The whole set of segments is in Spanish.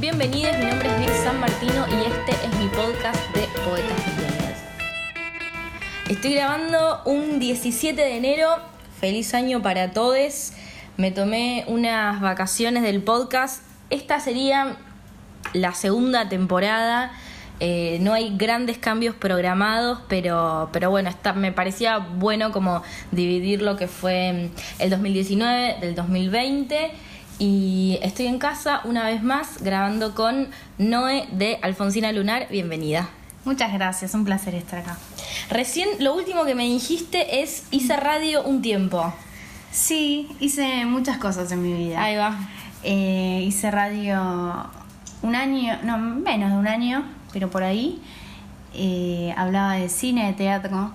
Bienvenidos, mi nombre es Vic San Martino y este es mi podcast de Poetas Pequeñas. Estoy grabando un 17 de enero. Feliz año para todos. Me tomé unas vacaciones del podcast. Esta sería la segunda temporada. Eh, no hay grandes cambios programados, pero, pero bueno, me parecía bueno como dividir lo que fue el 2019 del 2020. Y estoy en casa una vez más grabando con Noé de Alfonsina Lunar. Bienvenida. Muchas gracias, un placer estar acá. Recién lo último que me dijiste es hice radio un tiempo. Sí, hice muchas cosas en mi vida. Ahí va. Eh, hice radio un año, no, menos de un año, pero por ahí. Eh, hablaba de cine, de teatro,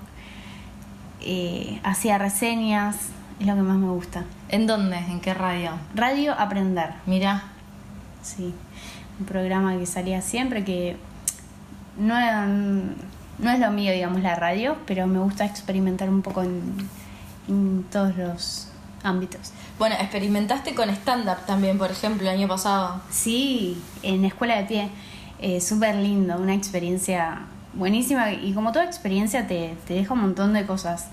eh, hacía reseñas, es lo que más me gusta. ¿En dónde? ¿En qué radio? Radio Aprender, Mira. sí. Un programa que salía siempre, que no, era- no es lo mío, digamos, la radio, pero me gusta experimentar un poco en, en todos los ámbitos. Bueno, experimentaste con stand-up también, por ejemplo, el año pasado. Sí, en Escuela de Pie, eh, súper lindo, una experiencia buenísima y como toda experiencia te, te deja un montón de cosas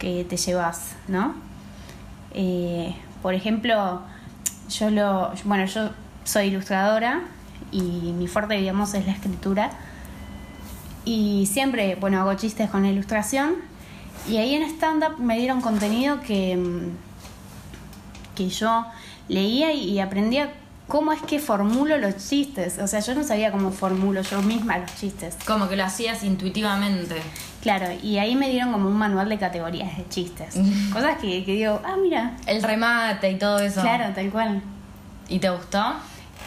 que te llevas, ¿no? Eh, por ejemplo, yo lo, bueno, yo soy ilustradora y mi fuerte, digamos, es la escritura. Y siempre, bueno, hago chistes con la ilustración. Y ahí en stand-up me dieron contenido que... mm, que yo leía y aprendía cómo es que formulo los chistes. O sea, yo no sabía cómo formulo yo misma los chistes. Como que lo hacías intuitivamente. Claro, y ahí me dieron como un manual de categorías de chistes. Cosas que, que digo, ah, mira, El remate y todo eso. claro, tal cual. ¿Y te gustó?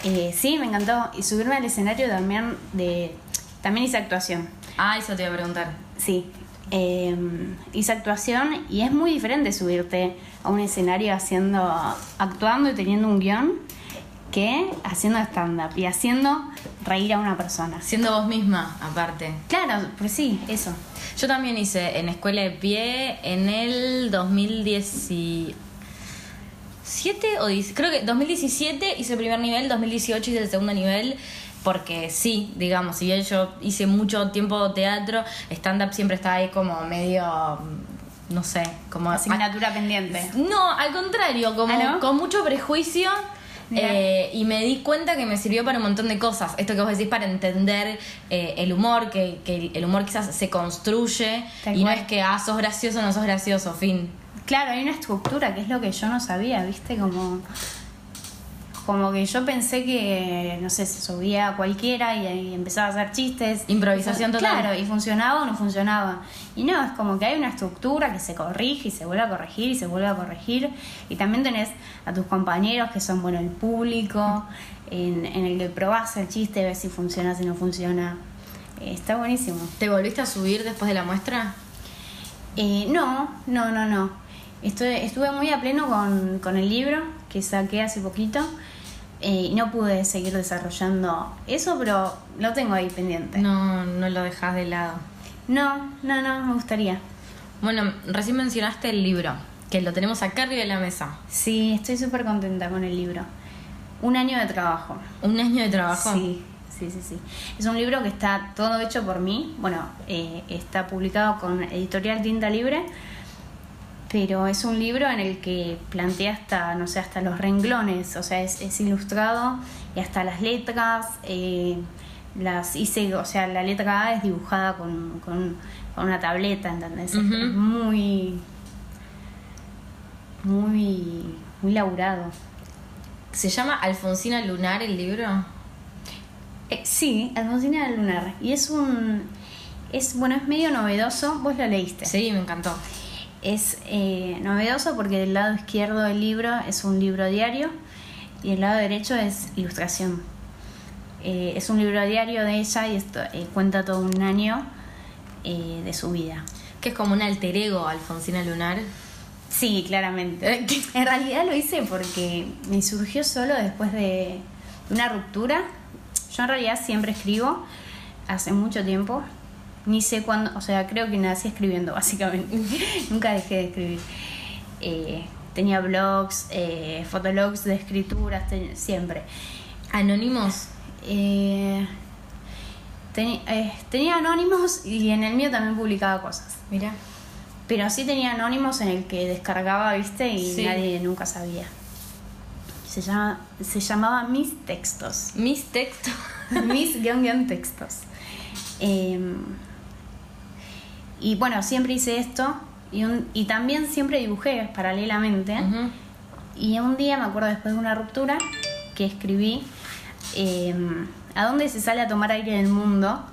Eh, sí, me encantó. Y subirme al escenario también de... También hice actuación. Ah, eso te iba a preguntar. Sí. Eh, hice actuación y es muy diferente subirte a un escenario haciendo, actuando y teniendo un guion que haciendo stand-up y haciendo reír a una persona. Siendo vos misma, aparte. Claro, pues sí, eso. Yo también hice en Escuela de Pie en el 2017 o 10, creo que 2017 hice el primer nivel, 2018 hice el segundo nivel, porque sí, digamos, si bien yo hice mucho tiempo teatro, stand-up siempre estaba ahí como medio, mm, no sé, como... Asignatura pendiente. No, al contrario, como ¿Ah, no? con mucho prejuicio. Eh, y me di cuenta que me sirvió para un montón de cosas. Esto que vos decís para entender eh, el humor, que, que el humor quizás se construye Tal y no es que, ah, sos gracioso, no sos gracioso, fin. Claro, hay una estructura que es lo que yo no sabía, ¿viste? Como, como que yo pensé que, no sé, se subía a cualquiera y, empezaba a hacer chistes. Improvisación total. Claro, y funcionaba o no funcionaba. Y no, es como que hay una estructura que se corrige y se vuelve a corregir y se vuelve a corregir. Y también tenés a tus compañeros que son, bueno, el público, en, en el que probás el chiste, ves si funciona, si no funciona. Eh, está buenísimo. ¿Te volviste a subir después de la muestra? Eh, no, no, no, no. Estuve, estuve muy a pleno con, con el libro que saqué hace poquito eh, y no pude seguir desarrollando eso, pero lo tengo ahí pendiente. No, no lo dejas de lado. no, no, no, me gustaría. Bueno, recién mencionaste el libro, que lo tenemos acá arriba de la mesa. Sí, estoy súper contenta con el libro. Un año de trabajo. Un año de trabajo. Sí, sí, sí, sí. Es un libro que está todo hecho por mí. Bueno, eh, está publicado con Editorial Tinta Libre, pero es un libro en el que plantea hasta, no sé, hasta los renglones. O sea, es, es ilustrado y hasta las letras. eh, las hice, o sea, la letra A es dibujada con, con, con una tableta, ¿entendés? Es- muy, muy, muy laburado. ¿Se llama Alfonsina Lunar el libro? Eh, sí, Alfonsina Lunar. Y es un. Es, bueno, es medio novedoso. Vos lo leíste. Sí, me encantó. Es eh, novedoso porque del lado izquierdo del libro es un libro diario y el lado derecho es ilustración. Eh, es un libro diario de ella y esto eh, cuenta todo un año de su vida. Que es como un alter ego Alfonsina Lunar. Sí, claramente. En realidad lo hice porque me surgió solo después de de una ruptura. Yo en realidad siempre escribo, hace mucho tiempo. Ni sé cuándo, o sea, creo que nací escribiendo, básicamente. Nunca dejé de escribir. Eh, tenía blogs, eh, fotologs de escrituras, te- siempre. Anónimos. Eh, teni- eh, tenía anónimos y en el mío también publicaba cosas. Mira. Pero sí tenía anónimos en el que descargaba, viste, y Sí. nadie nunca sabía. Se, llama, se llamaba Mis Textos. Mis textos. Mis guion guion textos. Eh, y bueno, siempre hice esto. Y, un- y también siempre dibujé paralelamente. Ujú. Y un día me acuerdo después de una ruptura que escribí eh, ¿A dónde se sale a tomar aire en el mundo?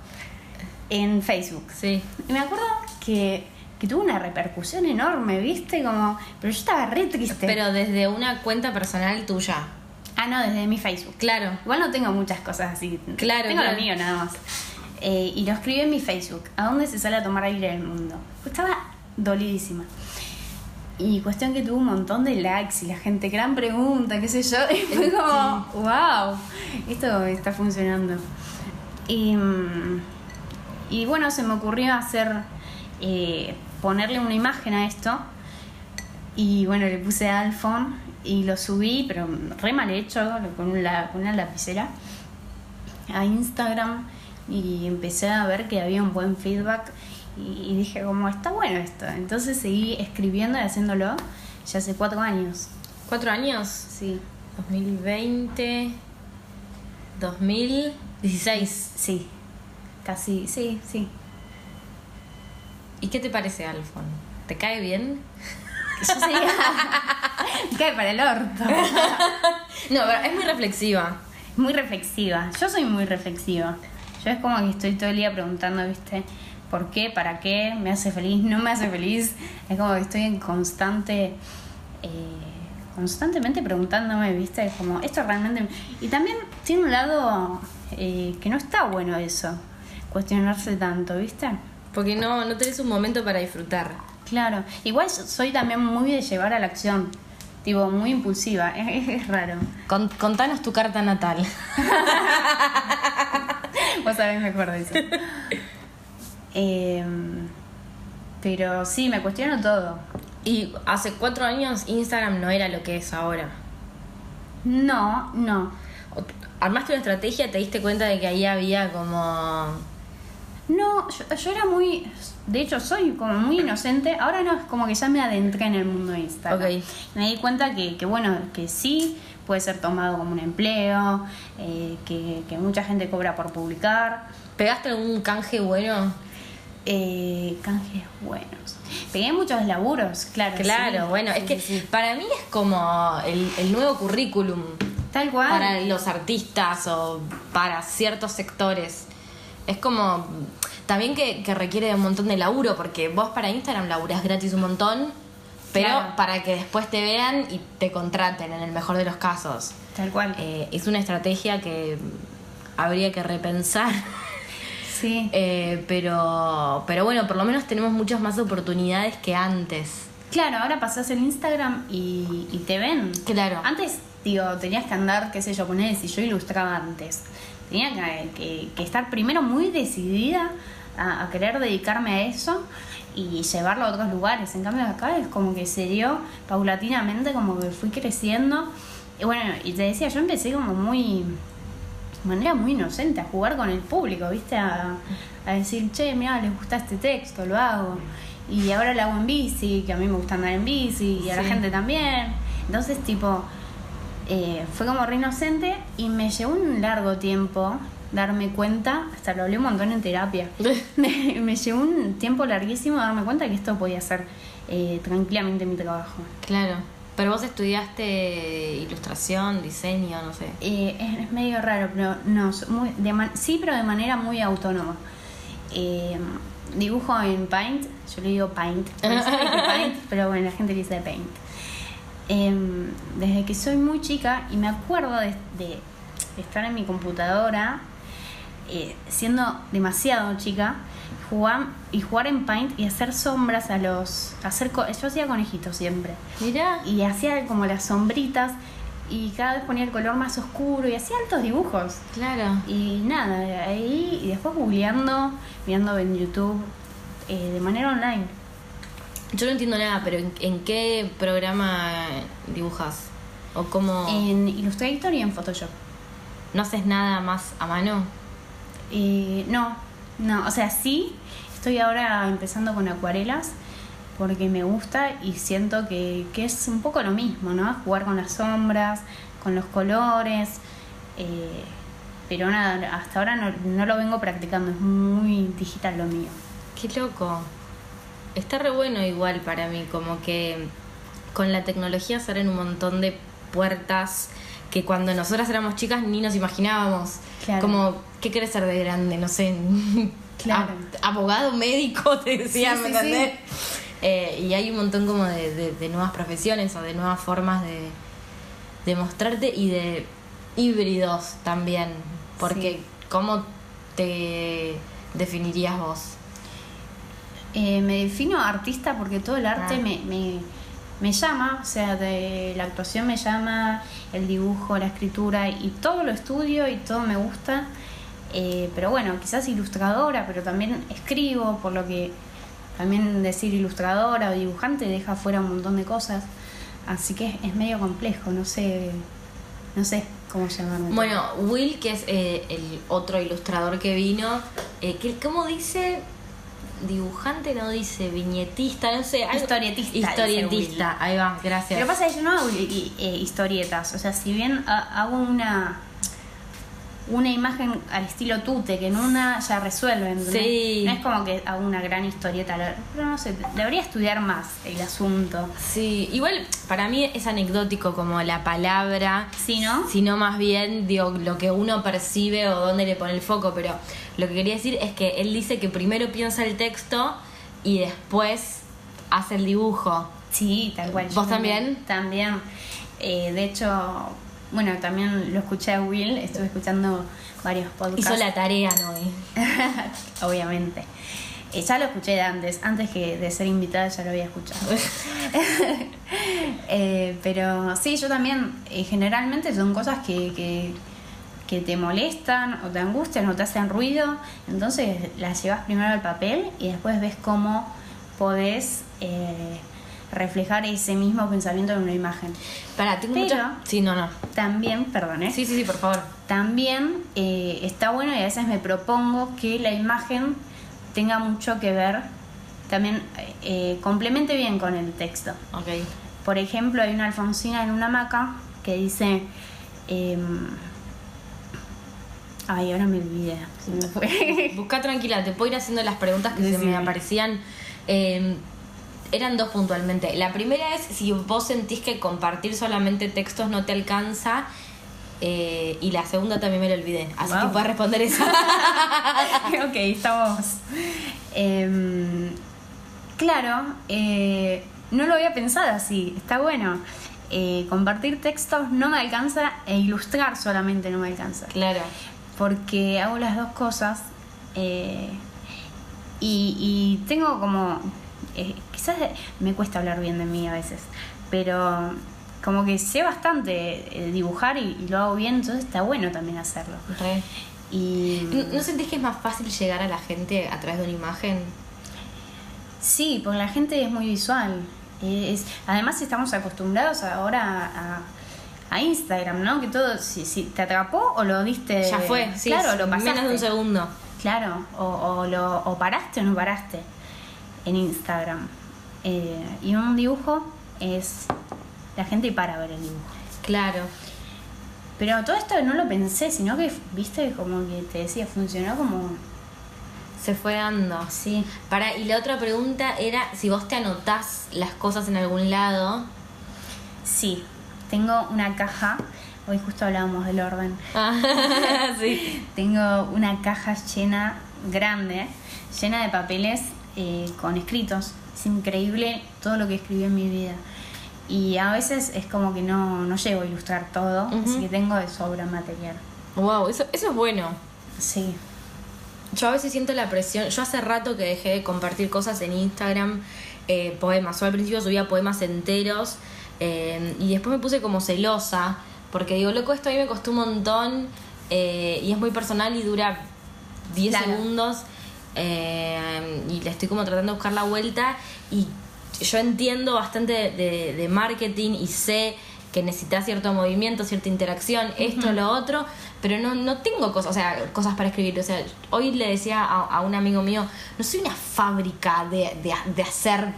en Facebook. Sí. Y me acuerdo que, que tuvo una repercusión enorme, ¿viste? Como, pero yo estaba re triste. Pero desde una cuenta personal tuya. Ah, no, desde mi Facebook. Claro. Igual no tengo muchas cosas así. Claro, Tengo claro. lo mío nada más. Eh, y lo escribí en mi Facebook. ¿A dónde se sale a tomar aire del mundo? Estaba dolidísima. Y cuestión que tuvo un montón de likes y la gente, gran pregunta, qué sé yo. Y fue como, wow, esto está funcionando. Y, mm, y bueno, se me ocurrió hacer, eh, ponerle una imagen a esto. Y bueno, le puse Alphon y lo subí, pero re mal hecho, con, la- con una lapicera, a Instagram. Y empecé a ver que había un buen feedback. Y, y dije, como está bueno esto. Entonces seguí escribiendo y haciéndolo ya hace cuatro años. ¿Cuatro años? Sí. 2020. 2016. Sí. Casi, sí, sí. ¿Y qué te parece, Alfon? ¿Te cae bien? Yo sería. Me cae para el orto. No, pero es muy reflexiva. Muy reflexiva. Yo soy muy reflexiva. Yo es como que estoy todo el día preguntando, ¿viste? ¿Por qué? ¿Para qué? ¿Me hace feliz? ¿No me hace feliz? Es como que estoy en constante. eh, constantemente preguntándome, ¿viste? Como, esto realmente. Y también tiene un lado eh, que no está bueno eso. Cuestionarse tanto, ¿viste? Porque no, no tenés un momento para disfrutar. Claro. Igual soy también muy de llevar a la acción. Tipo, muy impulsiva. Es, es raro. Con- contanos tu carta natal. Sabés mejor de eso. Em, pero sí, me cuestiono todo. Y hace cuatro años Instagram no era lo que es ahora. No, no. Armaste una estrategia, te diste cuenta de que ahí había como... No, yo, yo era muy. De hecho, soy como muy inocente. Ahora no, es como que ya me adentré en el mundo de Instagram. Ok. Me di cuenta que, que, bueno, que sí puede ser tomado como un empleo, eh, que, que mucha gente cobra por publicar. ¿Pegaste algún canje bueno? Eh, canjes buenos. Pegué muchos laburos, claro. Claro, sí. bueno, es que sí. para mí es como el, el nuevo currículum Tal cual. para los artistas o para ciertos sectores. Es como también que, que requiere de un montón de laburo, porque vos para Instagram laburás gratis un montón, pero Claro. para que después te vean y te contraten en el mejor de los casos. Tal cual. Eh, es una estrategia que habría que repensar. sí. Eh, pero, pero bueno, por lo menos tenemos muchas más oportunidades que antes. Claro, ahora pasás el Instagram y, y te ven. Claro. Antes, digo, tenías que andar, qué sé yo, poner si yo ilustraba antes. Tenía que, que- que estar primero muy decidida a, a querer dedicarme a eso y llevarlo a otros lugares. En cambio, acá es como que se dio paulatinamente, como que fui creciendo. Y bueno, y te decía, yo empecé como muy. de manera muy inocente, a jugar con el público, ¿viste? A, a decir, che, mira, les gusta este texto, lo hago. Y ahora lo hago en bici, que a mí me gusta andar en bici, y a la gente también. Entonces, tipo, eh, fue como re inocente y me llevó un largo tiempo darme cuenta, hasta lo hablé un montón en terapia, me, me llevó un tiempo larguísimo darme cuenta que esto podía ser eh, tranquilamente mi trabajo. Claro. Pero vos estudiaste ilustración, diseño, no sé. Eh, es, es medio raro, pero no, muy, de man- sí, pero de manera muy autónoma. Eh, dibujo en Paint, yo le digo Paint, pero bueno, la gente le dice Paint. Em, desde que soy muy chica y me acuerdo de, de- de estar en mi computadora, eh, siendo demasiado chica, jugar, y jugar en Paint y hacer sombras a los... Hacer co- yo hacía conejitos siempre Mira. y hacía como las sombritas y cada vez ponía el color más oscuro y hacía altos dibujos. Claro. Y nada, ahí y después googleando, mirando en YouTube eh, de manera online. Yo no entiendo nada, pero ¿en, en qué programa dibujas? ¿O cómo...? En Illustrator y en Photoshop. ¿No haces nada más a mano? Eh, no, no, o sea, sí, estoy ahora empezando con acuarelas porque me gusta y siento que, que es un poco lo mismo, ¿no? Jugar con las sombras, con los colores. Eh, pero nada, hasta ahora no, no, lo vengo practicando, es muy digital lo mío. Qué loco. Está re bueno igual para mí, como que con la tecnología se abren un montón de puertas que cuando nosotras éramos chicas ni nos imaginábamos. Como, ¿qué querés ser de grande? No sé. Claro. abogado, médico, te decía, ¿me entendés? Eh, y hay un montón como de, de, nuevas profesiones o de nuevas formas de, de mostrarte y de híbridos también. Porque, ¿cómo te definirías vos? Eh, me defino artista porque todo el arte ah. me, me, me, llama, o sea, de la actuación me llama, el dibujo, la escritura y todo lo estudio y todo me gusta. Eh, pero bueno, quizás ilustradora, pero también escribo, por lo que también decir ilustradora o dibujante deja fuera un montón de cosas. Así que es medio complejo, no sé, no sé cómo llamarlo. Bueno, Will, que es eh, el otro ilustrador que vino, eh, que, ¿cómo dice? Dibujante no dice viñetista, no sé. Historietista. Historietista, ahí va, gracias. Lo que pasa es que yo no hago eh, historietas, o sea, si bien hago una una imagen al estilo tute, que en una ya resuelven. Sí. No es como que hago una gran historieta, pero no sé, debería estudiar más el asunto. Sí, igual para mí es anecdótico como la palabra, ¿Sí, no? sino más bien digo, lo que uno percibe o dónde le pone el foco, pero lo que quería decir es que él dice que primero piensa el texto y después hace el dibujo. Sí, tal cual. ¿Vos también? También. Eh, de hecho, bueno, también lo escuché a Will, estuve escuchando varios podcasts. Hizo la tarea, ¿no? Obviamente. Eh, ya lo escuché antes, antes que de ser invitada ya lo había escuchado. Eh, pero sí, yo también, eh, generalmente son cosas que, que, que, te molestan o te angustian o te hacen ruido, entonces las llevas primero al papel y después ves cómo podés reflejar ese mismo pensamiento en una imagen. Para, tengo Pero, Sí, no, no. También, perdón, ¿eh? Sí, sí, sí, por favor. También eh, está bueno y a veces me propongo que la imagen tenga mucho que ver, también eh, complemente bien con el texto. Ok. Por ejemplo, hay una alfonsina en una hamaca que dice... Em, ay, ahora me olvidé. Busca tranquila, te puedo ir haciendo las preguntas que se me aparecían. Eh, eran dos puntualmente. La primera es si vos sentís que compartir solamente textos no te alcanza. Eh, y la segunda también me la olvidé. Así que puedes responder esa. ok, estamos. Em, claro, eh, no lo había pensado así. Está bueno. Eh, compartir textos no me alcanza e ilustrar solamente no me alcanza. Claro. Porque hago las dos cosas. y tengo como eh, quizás me cuesta hablar bien de mí a veces, pero como que sé bastante eh, dibujar y, lo hago bien, entonces está bueno también hacerlo. Y, ¿No sentís que es más fácil llegar a la gente a través de una imagen? Sí, porque la gente es muy visual. Es, además estamos acostumbrados ahora a, a Instagram, ¿no? Que todo, si, si, te atrapó o lo diste... Ya fue, sí, claro, lo pasaste. Menos de un segundo. Claro, o, o, lo, o paraste o no paraste en Instagram. Eh, y un dibujo es la gente para ver el dibujo. Claro. Pero todo esto no lo pensé, sino que, viste, como que te decía, funcionó como... Se fue dando. Sí. Para, y la otra pregunta era si vos te anotás las cosas en algún lado. Sí, tengo una caja, hoy justo hablábamos del orden. Ah, sí. tengo una caja llena, grande, llena de papeles eh, con escritos. Es increíble todo lo que escribí en mi vida. Y a veces es como que no, no llego a ilustrar todo, así que tengo de sobra material. Wow, eso, eso es bueno. Sí. Yo a veces siento la presión. Yo hace rato que dejé de compartir cosas en Instagram, eh, poemas. Yo al principio subía poemas enteros eh, y después me puse como celosa porque digo, loco, esto a mí me costó un montón y es muy personal y dura 10 segundos eh, y le estoy como tratando de buscar la vuelta y yo entiendo bastante de, marketing y sé que necesitas cierto movimiento, cierta interacción, esto, lo otro, pero no, no tengo cosas, o sea, cosas para escribir. O sea, hoy le decía a, un amigo mío, no soy una fábrica de, de, hacer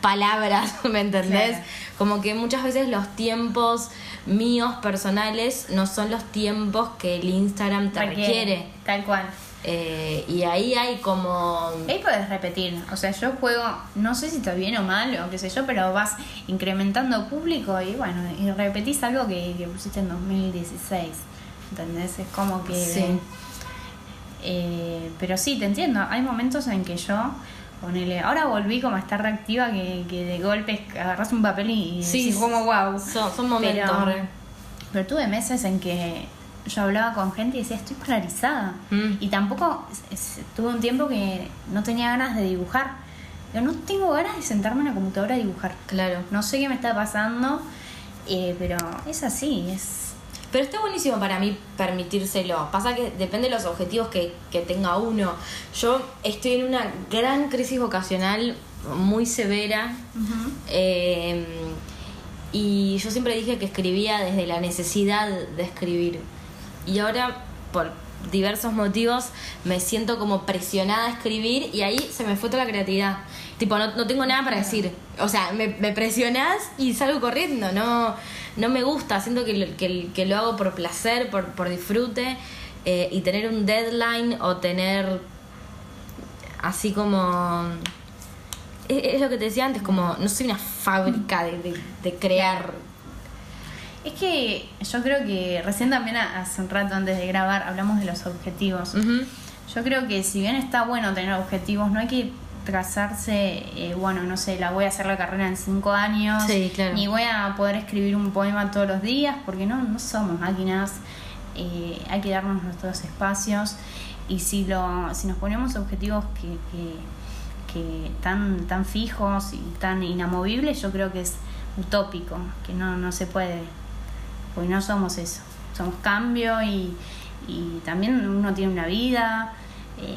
palabras, ¿me entendés? Como que muchas veces los tiempos míos personales no son los tiempos que el Instagram te requiere. Tal cual. Eh, y ahí hay como... Ahí puedes repetir, o sea, yo juego, no sé si está bien o mal o qué sé yo, pero vas incrementando público y bueno, y repetís algo que, que pusiste en 2016, ¿entendés? Es como que... Sí. Eh, pero sí, te entiendo, hay momentos en que yo, ponele, ahora volví como a estar reactiva que, que de golpe agarras un papel y sí, como wow. Son, momentos. pero tuve meses en que yo hablaba con gente y decía, estoy polarizada. Mm. Y tampoco tuve un tiempo que no tenía ganas de dibujar. Yo no tengo ganas de sentarme en la computadora a dibujar. Claro. No sé qué me está pasando, eh, pero es así, es... Pero está buenísimo para mí permitírselo. Pasa que depende de los objetivos que, tenga uno. Yo estoy en una gran crisis vocacional muy severa. Eh, y yo siempre dije que escribía desde la necesidad de escribir y ahora por diversos motivos me siento como presionada a escribir y ahí se me fue toda la creatividad. Tipo, no, no tengo nada para decir. O sea, me, me presionás y salgo corriendo. No, no me gusta. Siento que, que, que lo hago por placer, por, por disfrute. Eh, y tener un deadline o tener así como... Es, lo que te decía antes, como no soy una fábrica de, de, de crear es que yo creo que recién también hace un rato antes de grabar hablamos de los objetivos. Yo creo que si bien está bueno tener objetivos, no hay que trazarse, eh, bueno, no sé, la voy a hacer la carrera en cinco años, ni voy a poder escribir un poema todos los días, porque no, no somos máquinas, eh, hay que darnos nuestros espacios. Y si, lo, si nos ponemos objetivos que, que, que tan, tan fijos y tan inamovibles, yo creo que es utópico, que no, no se puede porque no somos eso, somos cambio y, también uno tiene una vida, eh,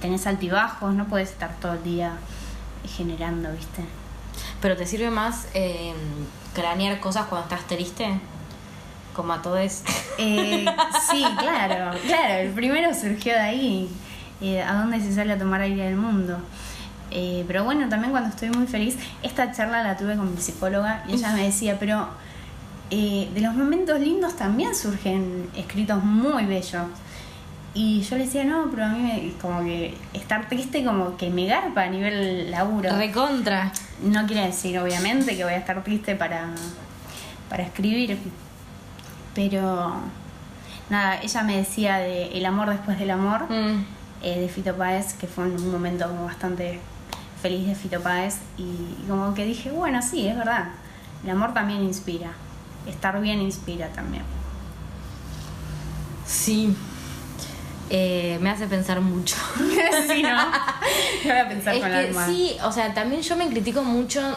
tenés altibajos, no puedes estar todo el día generando, ¿viste? Pero te sirve más eh, cranear cosas cuando estás triste, como a todos. Eh, sí, claro, claro, el primero surgió de ahí, eh, a dónde se sale a tomar aire del mundo. Eh, pero bueno, también cuando estoy muy feliz, esta charla la tuve con mi psicóloga y ella me decía, pero eh, de los momentos lindos también surgen escritos muy bellos. Y yo le decía, no, pero a mí me, como que estar triste como que me garpa a nivel laburo. Recontra. No quiere decir, obviamente, que voy a estar triste para, para escribir. Pero nada, ella me decía de El amor después del amor, mm. eh, de Fito Páez, que fue un momento como bastante feliz de Fito Páez. Y como que dije, bueno, sí, es verdad. El amor también inspira estar bien inspira también. Sí. Eh, me hace pensar mucho. sí, ¿no? voy a pensar con que, Sí, o sea, también yo me critico mucho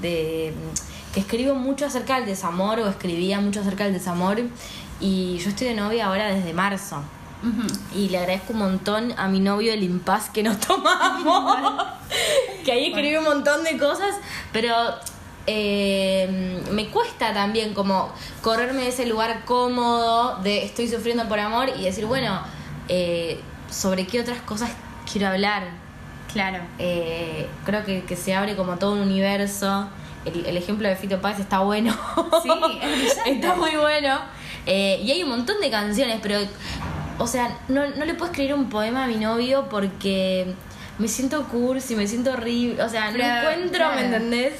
de que escribo mucho acerca del desamor o escribía mucho acerca del desamor y yo estoy de novia ahora desde marzo. Y le agradezco un montón a mi novio el impas que nos tomamos. que ahí escribí un montón de cosas, pero eh, me cuesta también como correrme de ese lugar cómodo de estoy sufriendo por amor y decir, bueno, eh, sobre qué otras cosas quiero hablar. Claro. Eh, creo que, se abre como todo un universo. El, ejemplo de Fito Paz está bueno. Sí, está muy bueno. Eh, y hay un montón de canciones, pero, o sea, no, no le puedo escribir un poema a mi novio porque me siento cursi, me siento horrible. O sea, no encuentro, ¿me entendés?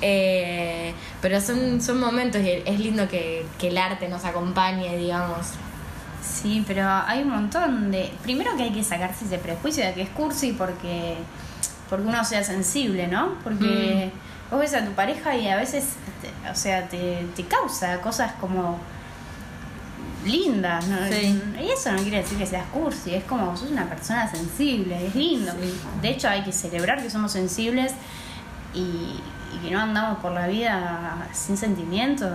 Eh, pero son, son momentos y es lindo que, que el arte nos acompañe, digamos. Sí, pero hay un montón de... Primero que hay que sacarse ese prejuicio de que es cursi porque, porque uno sea sensible, ¿no? Porque mm. vos ves a tu pareja y a veces, o sea, te, te causa cosas como lindas, ¿no? Y eso no quiere decir que seas cursi, es como sos una persona sensible, es lindo. De hecho hay que celebrar que somos sensibles y, y que no andamos por la vida sin sentimiento,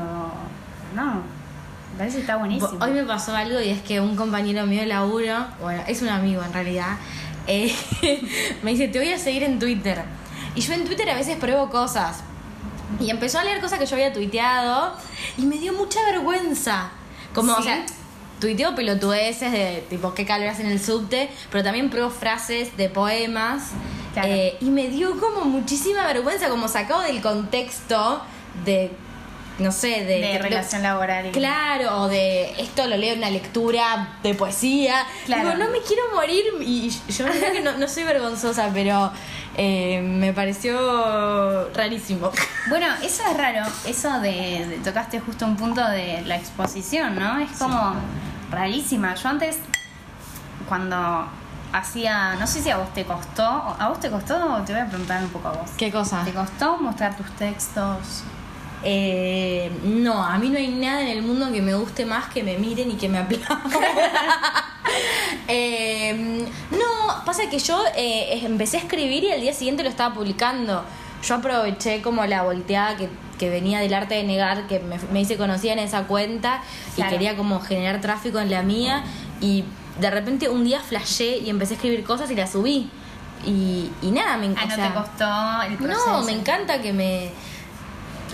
no. Me parece que está buenísimo. Hoy me pasó algo y es que un compañero mío de laburo, bueno, es un amigo en realidad, eh, me dice, te voy a seguir en Twitter. Y yo en Twitter a veces pruebo cosas. Y empezó a leer cosas que yo había tuiteado y me dio mucha vergüenza. Como, o sea, tuiteo pelotudeces de tipo qué calor hace en el subte, pero también pruebo frases de poemas. Claro. eh, y me dio como muchísima vergüenza, como sacado del contexto de, no sé, de... De relación laboral. y- Claro, o de esto lo leo en una lectura de poesía. Claro. Digo, no me quiero morir y yo creo que no, no soy vergonzosa, pero eh, me pareció rarísimo. Bueno, eso es raro, eso de, de- tocaste justo un punto de la exposición, ¿no? Es como rarísima. Yo antes, cuando hacía, no sé si a vos te costó, ¿a vos te costó te voy a preguntar un poco a vos? ¿Qué cosa? ¿Te costó mostrar tus textos? Eh, no, a mí no hay nada en el mundo que me guste más que me miren y que me aplaudan. Eh, no, pasa que yo eh, empecé a escribir y al día siguiente lo estaba publicando. Yo aproveché como la volteada que, que venía del arte de negar, que me, me hice conocida en esa cuenta Claro. y quería como generar tráfico en la mía y de repente un día flashé y empecé a escribir cosas y las subí. Y, y nada, me Ah, encanta. no te costó el proceso. No, me encanta que me,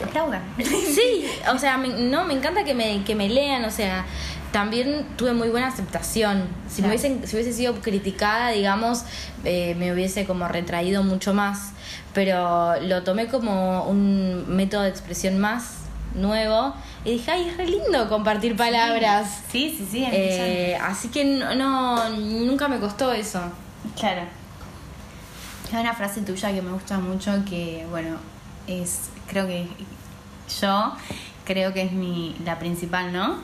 Aplaudan. Sí, o sea, me- no, me encanta que me, que me lean, o sea, también tuve muy buena aceptación. Si, me hubiesen, si hubiese sido criticada, digamos, eh, me hubiese como retraído mucho más, pero lo tomé como un método de expresión más nuevo y dije, ay, es re lindo compartir palabras. Sí, sí, sí, Eh, así que no, no, nunca me costó eso. Claro. Hay una frase tuya que me gusta mucho que, bueno, es, creo que yo creo que es mi, la principal, ¿no?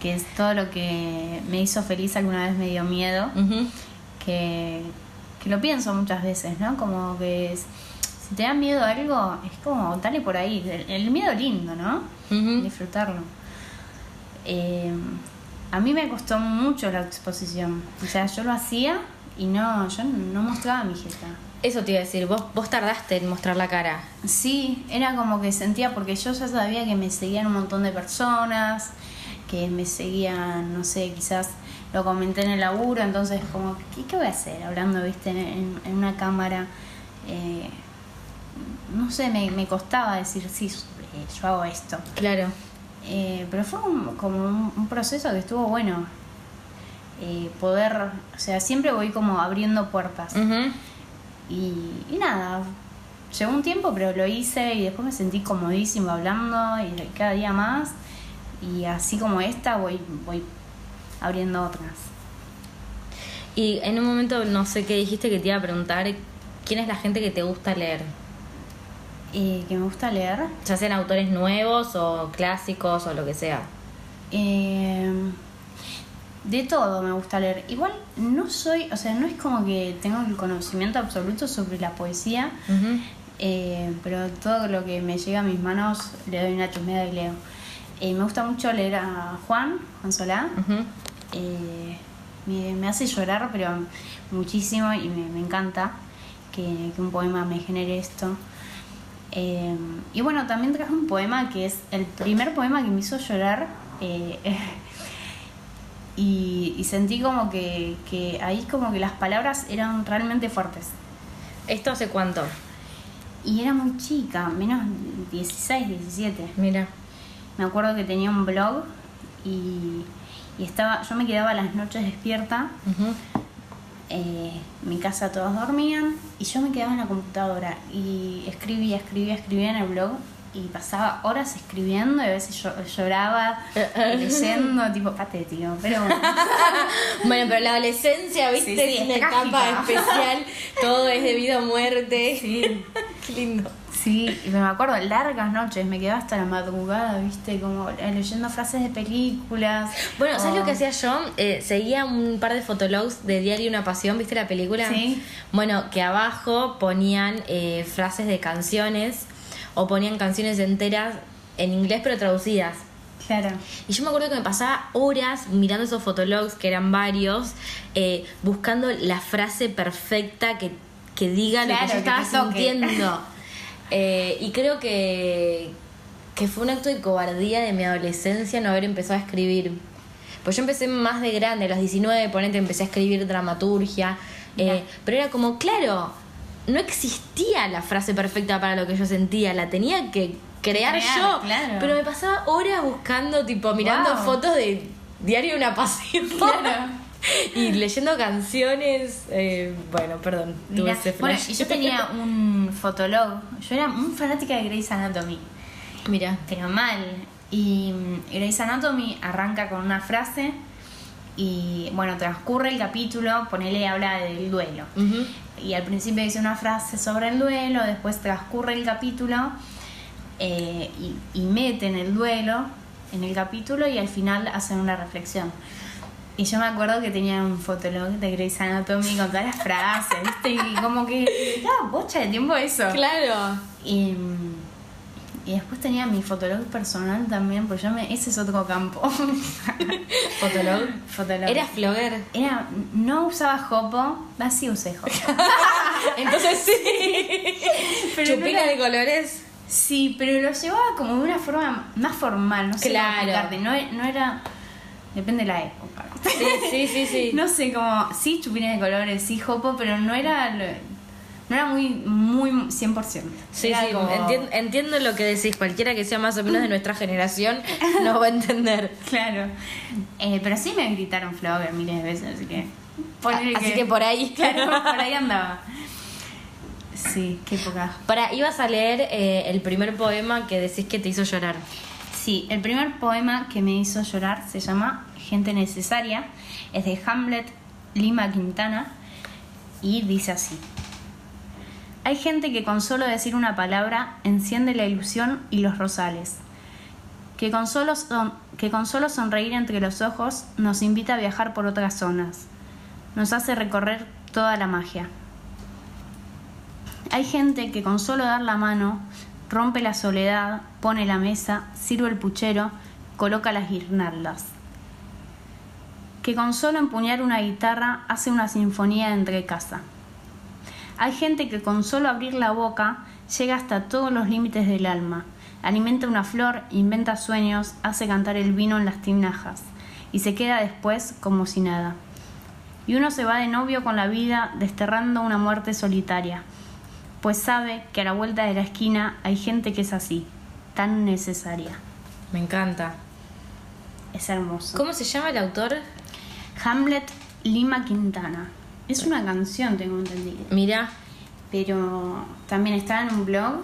Que es todo lo que me hizo feliz alguna vez me dio miedo, que, que lo pienso muchas veces, ¿no? Como que es- si te da miedo algo, es como dale por ahí, el, el miedo lindo, ¿no? Disfrutarlo. Eh, a mí me costó mucho la exposición, o sea, yo lo hacía y no, yo no mostraba mi jeta. Eso te iba a decir, vos, vos tardaste en mostrar la cara. Sí, era como que sentía, porque yo ya sabía que me seguían un montón de personas, que me seguían, no sé, quizás lo comenté en el laburo, entonces como, ¿qué, qué voy a hacer? Hablando, viste, en, en- en una cámara. Eh, no sé, me, me costaba decir, sí, eh, yo hago esto. Claro. Eh, pero fue un- como un, un proceso que estuvo bueno. Eh, poder, o sea, siempre voy como abriendo puertas. Y nada, llegó un tiempo, pero lo hice y después me sentí comodísimo hablando y cada día más. Y así como esta voy, voy abriendo otras. Y en un momento, no sé qué dijiste que te iba a preguntar, ¿quién es la gente que te gusta leer? Eh, que me gusta leer. Ya sean autores nuevos o clásicos o lo que sea. Eh, de todo me gusta leer. Igual no soy, o sea, no es como que tengo el conocimiento absoluto sobre la poesía, Ujú. eh, pero todo lo que me llega a mis manos le doy una chusmeada y leo. Eh, me gusta mucho leer a Juan, Juan Solá. Ujú. Eh, me, me hace llorar, pero muchísimo y me, me encanta que, que un poema me genere esto. Eh, y bueno, también traje un poema que es el primer poema que me hizo llorar. eh, y, y sentí como que, que ahí como que las palabras eran realmente fuertes. ¿Esto hace cuánto? Y era muy chica, menos 16, 17. Mira. Me acuerdo que tenía un blog y, y estaba, yo me quedaba las noches despierta Ujú. Eh, mi casa todos dormían y yo me quedaba en la computadora y escribía, escribía, escribía en el blog y pasaba horas escribiendo y a veces yo, lloraba leyendo, tipo patético, pero bueno. Bueno, pero la adolescencia, ¿viste? Sí, sí, es una etapa especial. Todo es debido a muerte. Sí. Qué lindo. Sí, y me acuerdo, largas noches, me quedaba hasta la madrugada, viste, como eh, leyendo frases de películas. Bueno, ¿sabes lo que hacía yo? Eh, seguía un par de fotologs de Diario Una Pasión, ¿viste la película? Sí. Bueno, que abajo ponían eh, frases de canciones o ponían canciones enteras en inglés pero traducidas. Claro. Y yo me acuerdo que me pasaba horas mirando esos fotologs, que eran varios, eh, buscando la frase perfecta que, que diga lo que yo estaba sintiendo. Eh, y creo que, que fue un acto de cobardía de mi adolescencia no haber empezado a escribir. Pues yo empecé más de grande, a los 19, ponente, empecé a escribir dramaturgia. eh, pero era como, claro, no existía la frase perfecta para lo que yo sentía, la tenía que crear, crear, yo. claro. Pero me pasaba horas buscando, tipo, mirando Wow. fotos de Diario de una Pasión. Claro. Y leyendo canciones. eh, bueno, perdón, tuve Mirá, ese bueno, flash. y yo tenía un fotolog. Yo era muy fanática de Grey's Anatomy. Mira. Pero mal. Y mm, Grey's Anatomy arranca con una frase y bueno, transcurre el capítulo, ponele habla del duelo. Y al principio dice una frase sobre el duelo, después transcurre el capítulo eh, y, y meten el duelo en el capítulo y al final hacen una reflexión. Y yo me acuerdo que tenía un fotolog de Grey's Anatomy con todas las frases, ¿viste? Y como que estaba bocha de tiempo eso. Claro. Y, y después tenía mi fotolog personal también, pues yo me, ese es otro campo. Fotolog. fotolog. Eras flogger. Era, no usaba Jopo, así usé Jopo. Entonces sí. Pero no Chupina era- de colores. Sí, pero lo llevaba como de una forma más formal, no sé cómo Claro. explicarte, No, no era. Depende de la época. Sí, sí, sí, sí. No sé, como. Sí, chupines de colores, sí, jopo, pero no era. no era muy, muy 100%. Sí, Era sí, como- entien- entiendo lo que decís. Cualquiera que sea más o menos de nuestra generación nos va a entender. Claro. Eh, pero sí me gritaron Flogger miles de veces, así que. Así que por ahí. Claro, por ahí andaba. Sí, qué época. Para, ibas a leer eh, el primer poema que decís que te hizo llorar. Sí, el primer poema que me hizo llorar se llama Gente Necesaria. Es de Hamlet Lima Quintana y dice así. Hay gente que con solo decir una palabra enciende la ilusión y los rosales. Que con, solo que con solo sonreír entre los ojos nos invita a viajar por otras zonas. Nos hace recorrer toda la magia. Hay gente que con solo dar la mano rompe la soledad, pone la mesa, sirve el puchero, coloca las guirnaldas. Que con solo empuñar una guitarra hace una sinfonía entre casa. Hay gente que con solo abrir la boca llega hasta todos los límites del alma, alimenta una flor, inventa sueños, hace cantar el vino en las tinajas y se queda después como si nada. Y uno se va de novio con la vida desterrando una muerte solitaria, pues sabe que a la vuelta de la esquina hay gente que es así, tan necesaria. Me encanta. Es hermoso. ¿Cómo se llama el autor? Hamlet Lima Quintana. Es una canción, tengo entendido. Mira. Pero también está en un blog.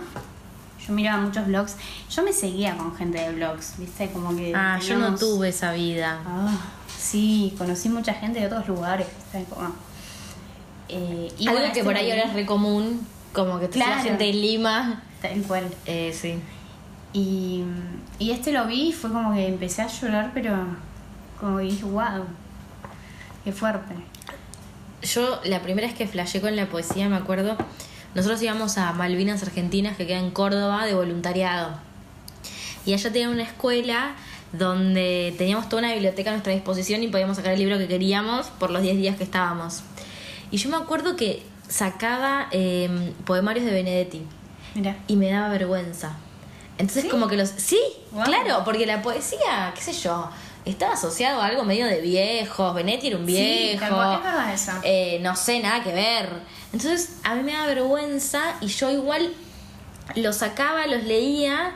Yo miraba muchos blogs. Yo me seguía con gente de blogs, ¿viste? Como que. Ah, yo no tuve esa vida. Ah, sí, conocí mucha gente de otros lugares. ¿viste? Como- Eh, y Algo bueno, que este por ahí ahora es re común, como que siga Claro. gente de Lima. Tal cual. Eh, sí. Y, y este lo vi y fue como que empecé a llorar, pero como que dije, wow, qué fuerte. Yo la primera vez que flashé con la poesía, me acuerdo, nosotros íbamos a Malvinas Argentinas, que queda en Córdoba, de voluntariado. Y allá tenían una escuela donde teníamos toda una biblioteca a nuestra disposición y podíamos sacar el libro que queríamos por los 10 días que estábamos. Y yo me acuerdo que sacaba eh, poemarios de Benedetti Mira. y me daba vergüenza. Entonces ¿Sí? como que los... Sí, Wow. claro, porque la poesía, qué sé yo, estaba asociado a algo medio de viejos, Benedetti era un viejo. cual, es eso. eh, no sé, nada que ver. Entonces a mí me da vergüenza y yo igual los sacaba, los leía,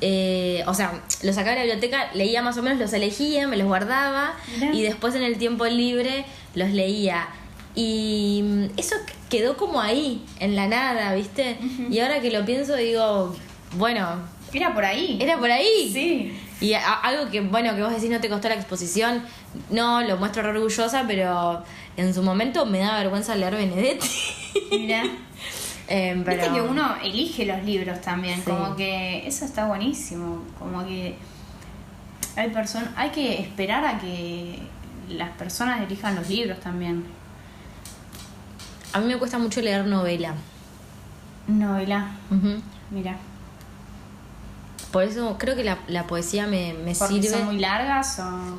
eh, o sea, los sacaba de la biblioteca, leía más o menos, los elegía, me los guardaba Mirá. y después en el tiempo libre los leía. Y eso quedó como ahí, en la nada, ¿viste? Y ahora que lo pienso digo, bueno, Era por ahí. era por ahí. Sí. Y a- algo que, bueno, que vos decís no te costó la exposición, no, lo muestro re orgullosa, pero en su momento me da vergüenza leer Benedetti. Mira. Eh, pero- Viste que uno elige los libros también, Sí. como que eso está buenísimo, como que hay personas, hay que esperar a que las personas elijan los libros también. A mí me cuesta mucho leer novela. Novela, mira, Por eso creo que la, la poesía me, me porque sirve. son muy largas o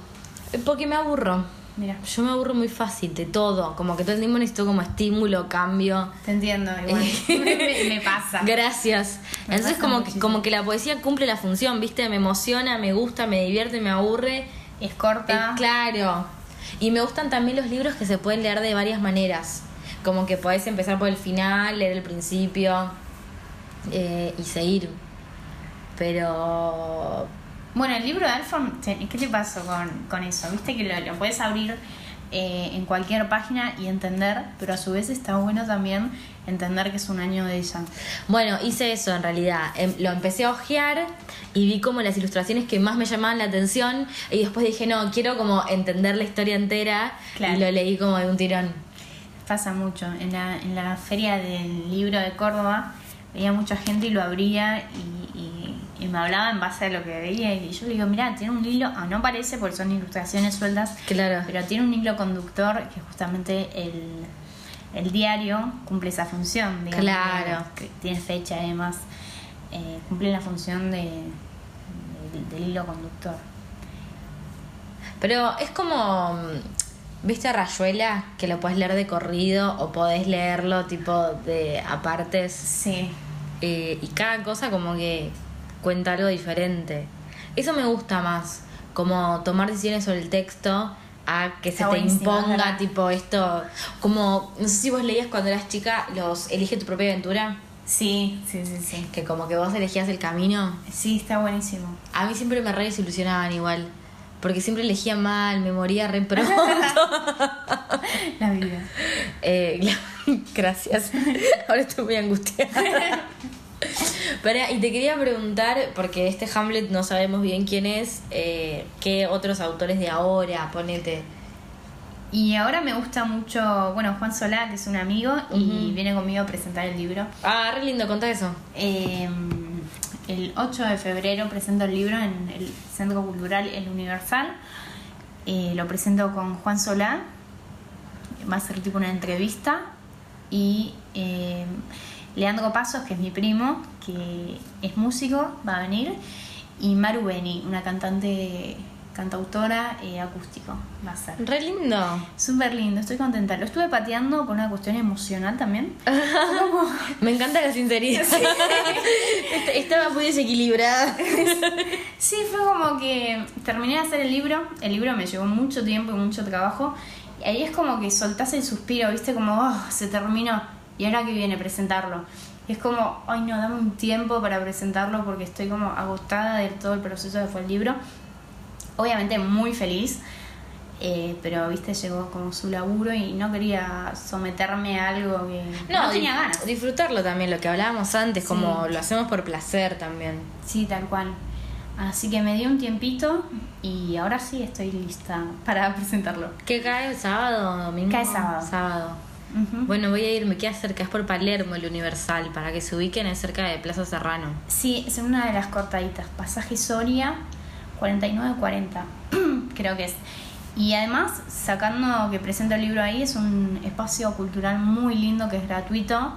Porque me aburro. mira, Yo me aburro muy fácil de todo. Como que todo el tiempo necesito como estímulo, cambio. te entiendo, igual. me, me pasa. Gracias. Me Entonces pasa como que, como que la poesía cumple la función, ¿viste? Me emociona, me gusta, me divierte, me aburre. Es Eh, corta. claro. Y me gustan también los libros que se pueden leer de varias maneras. Como que podés empezar por el final, leer el principio eh, y seguir. Pero. Bueno, el libro de Alfon, ¿qué te pasó con, con eso? Viste que lo, lo puedes abrir eh, en cualquier página y entender, pero a su vez está bueno también entender que es un año de ella. Bueno, hice eso en realidad. Em, lo empecé a ojear y vi como las ilustraciones que más me llamaban la atención y después dije, no, quiero como entender la historia entera y lo leí como de un tirón. Pasa mucho. En la, en la feria del libro de Córdoba veía mucha gente y lo abría y y me hablaba en base a lo que veía y yo le digo, mira, tiene un hilo, ah, no parece porque son ilustraciones sueltas, claro. pero tiene un hilo conductor que justamente el, el diario cumple esa función, digamos, claro. que, tiene fecha además, eh, cumple la función de, del hilo conductor. Pero es como, ¿viste Rayuela? Que lo puedes leer de corrido o podés leerlo tipo de apartes. Sí. Eh, y cada cosa como que cuenta algo diferente. Eso me gusta más, como tomar decisiones sobre el texto a que se te imponga tipo esto, como, no sé si vos leías cuando eras chica los Elige tu propia aventura. Sí, sí, sí, sí. Que como que vos elegías el camino. Sí, está buenísimo. A mí siempre me re desilusionaban igual. Porque siempre elegía mal, me moría re pronto. La vida. Eh, gracias. Ahora estoy muy angustiada. y te quería preguntar, porque este Hamlet no sabemos bien quién es, eh, ¿qué otros autores de ahora? Ponete. Y ahora me gusta mucho, bueno, Juan Solá, que es un amigo, y viene conmigo a presentar el libro. Ah, re lindo, contá eso. Em, el 8 de febrero presento el libro en el Centro Cultural El Universal. Eh, lo presento con Juan Solá. Va a ser tipo una entrevista. Y em, Leandro Pasos, que es mi primo, que es músico, va a venir, y Maru Beni, una cantante cantautora eh, acústico va a ser. Re lindo. Súper lindo, estoy contenta. Lo estuve pateando por una cuestión emocional también. Me encanta la sinceridad. Estaba muy desequilibrada. sí, fue como que terminé de hacer el libro. El libro me llevó mucho tiempo y mucho trabajo. Y ahí es como que soltás el suspiro, ¿viste? Como, oh, se terminó y ahora que viene presentarlo. es como, ay no, dame un tiempo para presentarlo porque estoy como agotada de todo el proceso que fue el libro. Obviamente muy feliz, eh, pero viste, llegó como su laburo y no quería someterme a algo que no, tenía ganas. Disfrutarlo también, lo que hablábamos antes, como lo hacemos por placer también. Sí, tal cual. Así que me dio un tiempito y ahora sí estoy lista para presentarlo. ¿Qué cae sábado o domingo? Cae sábado. Sábado. Bueno, voy a ir, me queda cerca, es por Palermo el Universal, para que se ubiquen, es cerca de Plaza Serrano. Sí, es una de las cortaditas, pasaje Soria 49-40, creo que es. Y además, sacando que presenta el libro ahí, es un espacio cultural muy lindo que es gratuito.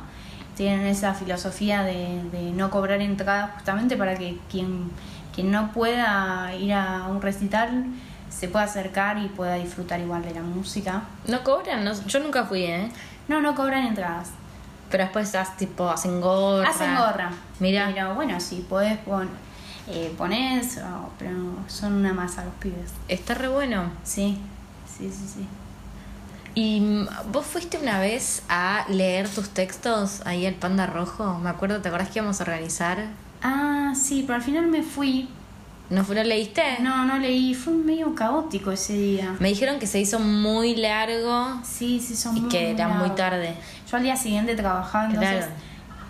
Tienen esa filosofía de, de no cobrar entrada justamente para que quien, quien no pueda ir a un recital se pueda acercar y pueda disfrutar igual de la música. ¿No cobran? yo nunca fui, ¿eh? No, no cobran entradas. Pero después tipo, hacen gorra. Hacen gorra. Mira. Pero bueno, si podés pon, eh, pones, pero son una masa los pibes. Está re bueno. Sí, sí, sí, sí. ¿Y vos fuiste una vez a leer tus textos ahí al Panda Rojo? Me acuerdo, ¿te acordás que íbamos a organizar? Ah, sí, pero al final me fui ¿No, lo leíste? No, no leí. Fue medio caótico ese día. Me dijeron que se hizo muy largo. Sí, se hizo y muy Y que era muy tarde. Yo al día siguiente trabajaba, entonces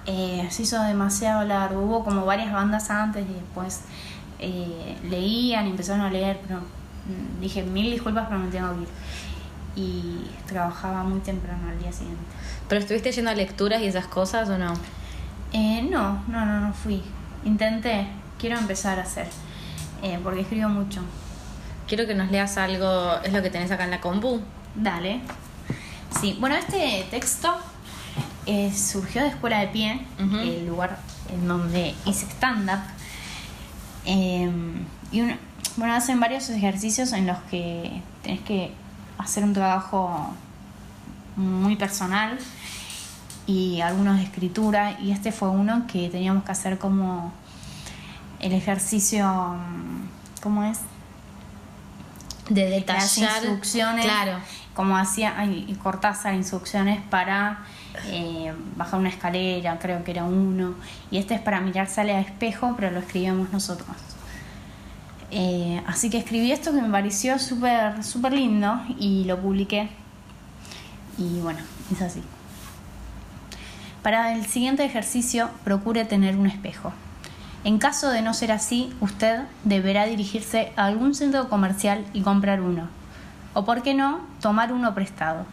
eh, se hizo demasiado largo. Hubo como varias bandas antes y después eh, leían y empezaron a leer, pero mm, dije mil disculpas, pero me tengo que ir. Y trabajaba muy temprano al día siguiente. ¿Pero estuviste yendo a lecturas y esas cosas o no? Eh, no, no, no, no fui. Intenté, quiero empezar a hacer. Eh, porque escribo mucho. Quiero que nos leas algo, es lo que tenés acá en la compu. Dale. Sí, bueno, este texto eh, surgió de Escuela de Pie, el lugar en donde hice stand-up. Em, y bueno, hacen varios ejercicios en los que tenés que hacer un trabajo muy personal y algunos de escritura. Y este fue uno que teníamos que hacer como el ejercicio, ¿cómo es? De detallar. instrucciones. Claro. Como hacía y Cortázar, instrucciones para eh, bajar una escalera, creo que era uno. Y este es para mirarse al espejo, pero lo escribíamos nosotros. Eh, así que escribí esto que me pareció súper súper lindo y lo publiqué. Y bueno, es así. Para el siguiente ejercicio, procure tener un espejo. En caso de no ser así, usted deberá dirigirse a algún centro comercial y comprar uno. O por qué no, tomar uno prestado.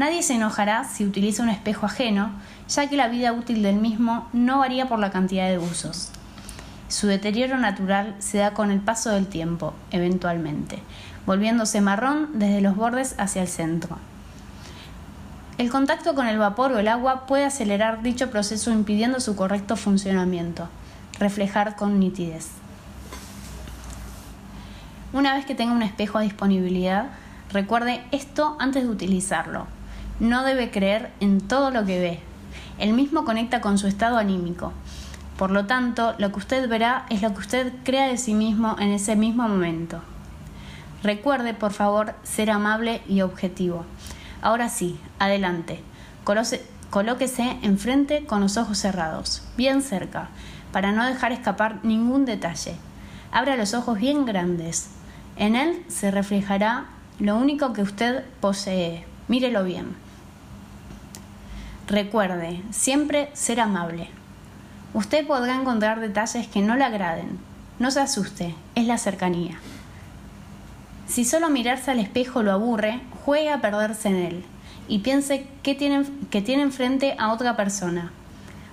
Nadie se enojará si utiliza un espejo ajeno, ya que la vida útil del mismo no varía por la cantidad de usos. Su deterioro natural se da con el paso del tiempo, eventualmente, volviéndose marrón desde los bordes hacia el centro. El contacto con el vapor o el agua puede acelerar dicho proceso impidiendo su correcto funcionamiento, reflejar con nitidez. Una vez que tenga un espejo a disponibilidad, recuerde esto antes de utilizarlo. No debe creer en todo lo que ve. El mismo conecta con su estado anímico. Por lo tanto, lo que usted verá es lo que usted crea de sí mismo en ese mismo momento. Recuerde, por favor, ser amable y objetivo. Ahora sí, adelante. colóquese enfrente con los ojos cerrados, bien cerca, para no dejar escapar ningún detalle. Abra los ojos bien grandes. En él se reflejará lo único que usted posee. Mírelo bien. Recuerde, siempre ser amable. Usted podrá encontrar detalles que no le agraden. No se asuste, es la cercanía. Si solo mirarse al espejo lo aburre, juegue a perderse en él y piense que tiene, que tiene enfrente a otra persona.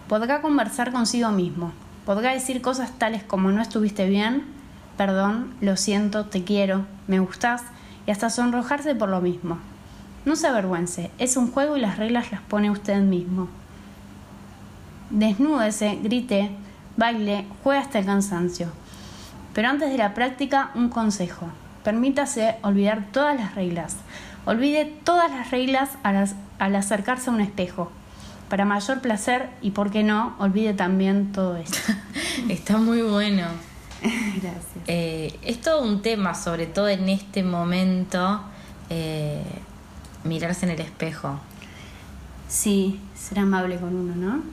Podrá conversar consigo mismo, podrá decir cosas tales como no estuviste bien, perdón, lo siento, te quiero, me gustas y hasta sonrojarse por lo mismo. No se avergüence, es un juego y las reglas las pone usted mismo. Desnúdese, grite, baile, juegue hasta el cansancio. Pero antes de la práctica, un consejo. Permítase olvidar todas las reglas. Olvide todas las reglas al, al acercarse a un espejo. Para mayor placer y, por qué no, olvide también todo esto. Está muy bueno. Gracias. Eh, es todo un tema, sobre todo en este momento. Eh, mirarse en el espejo. Sí, ser amable con uno, ¿no?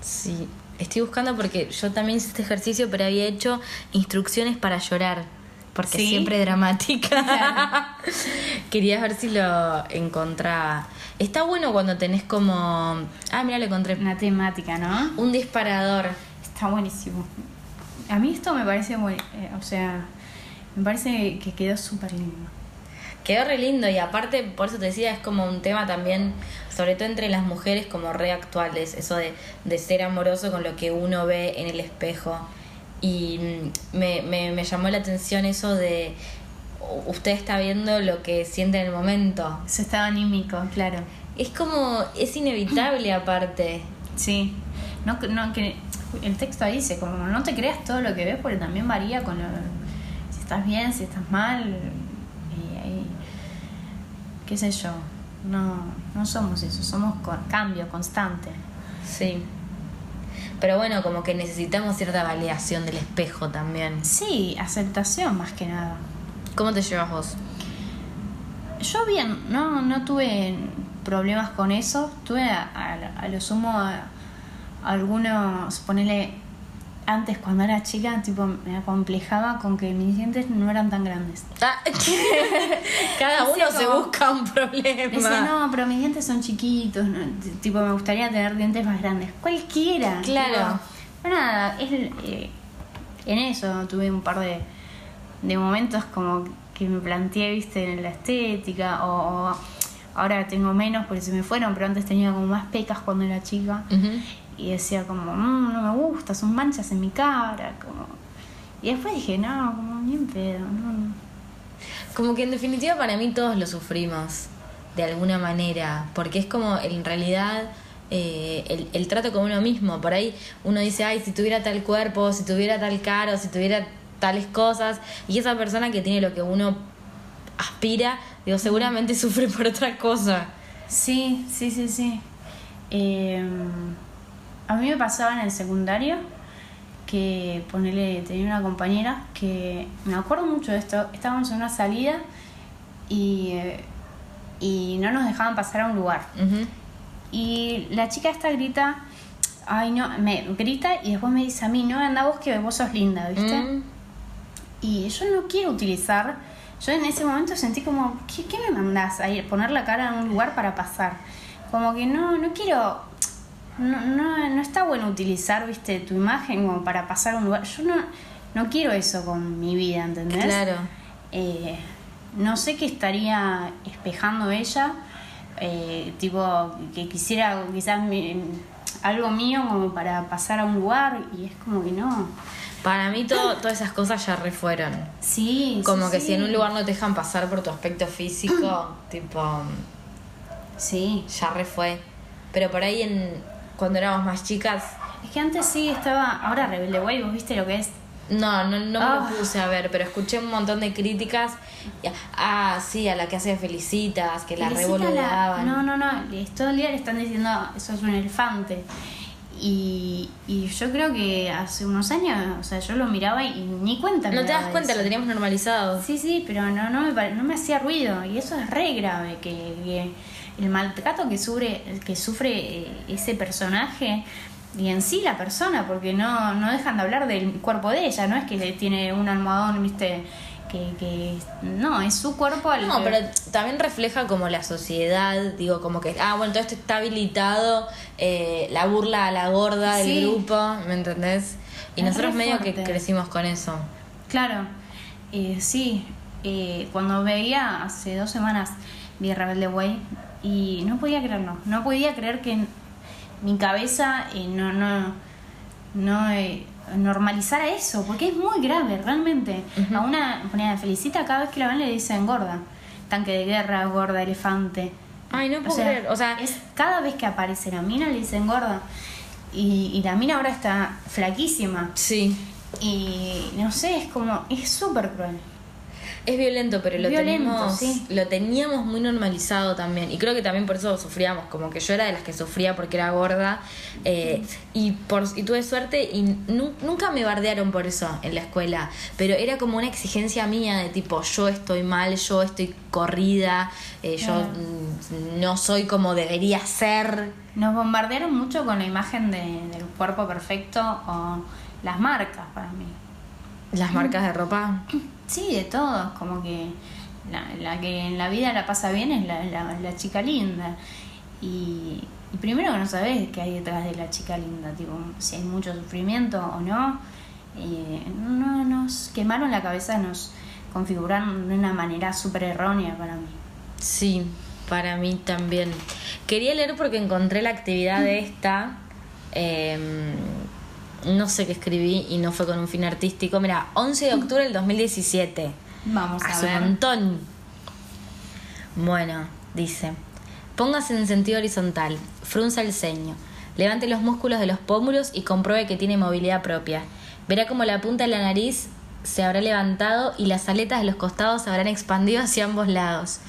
Sí, estoy buscando porque yo también hice este ejercicio, pero había hecho instrucciones para llorar, porque siempre dramática. Quería ver si lo encontraba. Está bueno cuando tenés como... Ah, mira, lo encontré. Una temática, ¿no? Un disparador. Está buenísimo. A mí esto me parece muy... Eh, o sea, me parece que quedó súper lindo quedó re lindo y aparte, por eso te decía, es como un tema también, sobre todo entre las mujeres como re actuales, eso de, de ser amoroso con lo que uno ve en el espejo. Y mm, me, me, me llamó la atención eso de usted está viendo lo que siente en el momento. Su estado anímico, claro. Es como, es inevitable aparte. Sí, no, no, que el texto ahí dice, como no te creas todo lo que ves porque también varía con lo, si estás bien, si estás mal, qué sé yo, no, no somos eso, somos cambio constante. Sí. Pero bueno, como que necesitamos cierta validación del espejo también. Sí, aceptación más que nada. ¿Cómo te llevas vos? Yo bien, no, no tuve problemas con eso. Tuve a, lo sumo algunos, ponele antes cuando era chica, tipo, me acomplejaba con que mis dientes no eran tan grandes. Ah, cada uno se busca un problema. Dice, no, pero mis dientes son chiquitos, tipo, me gustaría tener dientes más grandes. Cualquiera. Claro. nada, es, eh, en eso tuve un par de, de momentos como que me planteé, viste, en la estética, o, ahora tengo menos porque se me fueron, pero antes tenía como más pecas cuando era chica y decía como, mm, no me gusta, son manchas en mi cara, como... Y después dije, no, como bien pedo, no. Como que en definitiva para mí todos lo sufrimos, de alguna manera, porque es como en realidad eh, el, el, trato con uno mismo, por ahí uno dice, ay, si tuviera tal cuerpo, si tuviera tal cara, si tuviera tales cosas, y esa persona que tiene lo que uno aspira, digo, seguramente sufre por otra cosa. Sí, sí, sí, sí. Eh, a mí me pasaba en el secundario que ponele, tenía una compañera que me acuerdo mucho de esto, estábamos en una salida y, y no nos dejaban pasar a un lugar. Y la chica esta grita, ay no, me grita y después me dice a mí, no, anda vos que vos sos linda, ¿viste? Mm. Y yo no quiero utilizar, yo en ese momento sentí como, ¿qué, qué me mandás a ir, poner la cara en un lugar para pasar? Como que no, no quiero, no, no, no está bueno utilizar, viste, tu imagen como para pasar a un lugar. Yo no, no quiero eso con mi vida, ¿entendés? Claro. Eh, no sé qué estaría espejando ella, eh, tipo que quisiera quizás mi- algo mío como para pasar a un lugar y es como que no. Para mí todo, todas esas cosas ya refueron. Sí, Como sí, que sí. si en un lugar no te dejan pasar por tu aspecto físico, tipo, Sí. ya refue. Pero por ahí en cuando éramos más chicas, Es que antes sí estaba, ahora Rebelde Way, vos viste lo que es. no, no, no me Ah. lo puse a ver, pero escuché un montón de críticas. Ah, sí, a la que hace Felicitas, que la revolucionaban. No, no, no, todo el día le están diciendo, eso es un elefante. Y, y yo creo que hace unos años, o sea, yo lo miraba y ni cuenta No te das cuenta, eso. lo teníamos normalizado. Sí, sí, pero no, no, me, pare- no me hacía ruido y eso es re grave, que, que el maltrato que sufre, que sufre eh, ese personaje y en sí la persona, porque no, no dejan de hablar del cuerpo de ella, no es que tiene un almohadón, viste, que, que no, es su cuerpo al No, que- pero también refleja como la sociedad, digo, como que, ah, bueno, todo esto está habilitado, eh, la burla a la gorda del Sí. grupo, ¿me entendés? Y Es nosotros medio que crecimos con eso. Claro, eh, sí. eh, cuando veía hace dos semanas vi Rebelde Way y no podía creerlo. No podía creer que mi cabeza eh, no, no, no eh, normalizara eso, porque es muy grave, realmente. A una, ponía, felicita cada vez que la ven le dicen gorda. Tanque de guerra, gorda, elefante. Ay, no O puedo sea, creer, o sea, es cada vez que aparece la mina le dicen gorda. Y, y la mina ahora está flaquísima. sí, Y no sé, es como, es súper cruel. Es violento, pero lo Violento, tenemos, sí. lo teníamos muy normalizado también. Y creo que también por eso sufríamos, como que yo era de las que sufría porque era gorda. eh, y, por, y tuve suerte y nu- nunca me bardearon por eso en la escuela. Pero era como una exigencia mía de tipo, yo estoy mal, yo estoy corrida, eh, yo mm, no soy como debería ser. Nos bombardearon mucho con la imagen de- del cuerpo perfecto o las marcas para mí. Las marcas de ropa. Sí, de todos, como que la, que en la vida la pasa bien es la, la- la chica linda. Y, y primero que no sabes qué hay detrás de la chica linda, tipo, si hay mucho sufrimiento o no. Eh, no nos quemaron la cabeza, nos configuraron de una manera súper errónea para mí. Sí, para mí también. Quería leer porque encontré la actividad de esta. eh, no sé qué escribí y no fue con un fin artístico. Mira, 11 de octubre del 2017. Vamos a Hace un ver. montón. Bueno, dice. Póngase en sentido horizontal. Frunza el ceño. Levante los músculos de los pómulos y compruebe que tiene movilidad propia. Verá como la punta de la nariz se habrá levantado y las aletas de los costados se habrán expandido hacia ambos lados.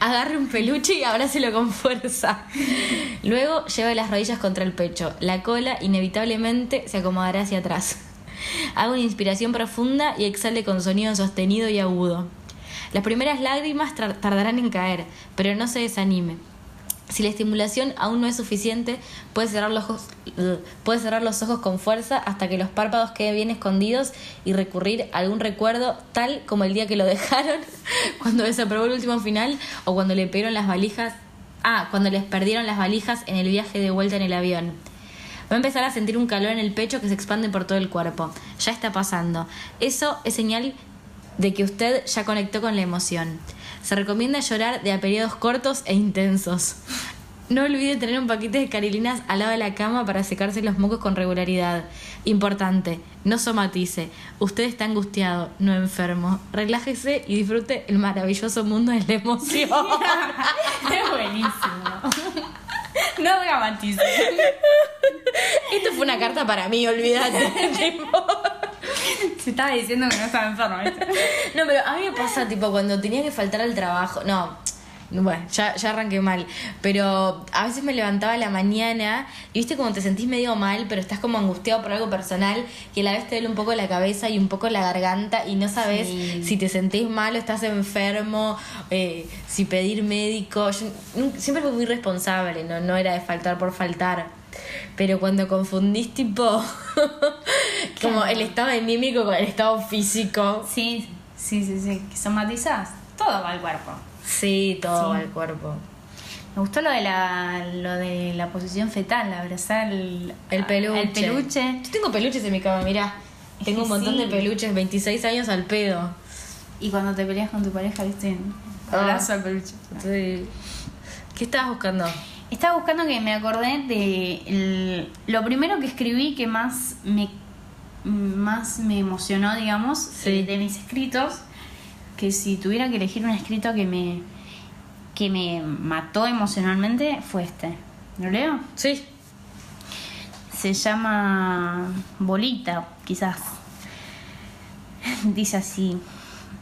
Agarre un peluche y abrácelo con fuerza. Luego lleve las rodillas contra el pecho. La cola inevitablemente se acomodará hacia atrás. Haga una inspiración profunda y exhale con sonido sostenido y agudo. Las primeras lágrimas tardarán en caer, pero no se desanime. Si la estimulación aún no es suficiente, puede cerrar, los ojos, puede cerrar los ojos con fuerza hasta que los párpados queden bien escondidos y recurrir a algún recuerdo tal como el día que lo dejaron, cuando desaprobó el último final o cuando le perdieron las valijas. Ah, cuando les perdieron las valijas en el viaje de vuelta en el avión. Va a empezar a sentir un calor en el pecho que se expande por todo el cuerpo. Ya está pasando. Eso es señal de que usted ya conectó con la emoción. Se recomienda llorar de a periodos cortos e intensos. No olvide tener un paquete de carilinas al lado de la cama para secarse los mocos con regularidad. Importante, no somatice. Usted está angustiado, no enfermo. Relájese y disfrute el maravilloso mundo de la emoción. Es buenísimo. No dramatices. Esto fue una carta para mí, olvídate. tipo. Se estaba diciendo que no estaba enfermo. ¿viste? No, pero a mí me pasa, tipo, cuando tenía que faltar al trabajo. No, Bueno, ya, ya arranqué mal. Pero a veces me levantaba a la mañana y viste como te sentís medio mal, pero estás como angustiado por algo personal y a la vez te duele un poco la cabeza y un poco la garganta y no sabes Sí. si te sentís mal o estás enfermo, eh, si pedir médico. Yo siempre fui muy responsable, ¿no? no era de faltar por faltar. Pero cuando confundís tipo como el estado anímico con el estado físico, Sí, sí, sí, sí. Que somatizás. Todo va al cuerpo. Sí, todo Sí. al cuerpo. Me gustó lo de la, lo de la posición fetal, abrazar el, El peluche. El peluche. Yo tengo peluches en mi cama, mirá. Tengo un montón sí. de peluches, 26 años al pedo. Y cuando te peleas con tu pareja, viste, Ah. abrazo al peluche. Sí. ¿Qué estabas buscando? Estaba buscando que me acordé de el- lo primero que escribí que más me más me emocionó, digamos, Sí. eh, de mis escritos, que si tuviera que elegir un escrito que me que me mató emocionalmente fue este. ¿Lo leo? Sí. Se llama Bolita, quizás. Dice así.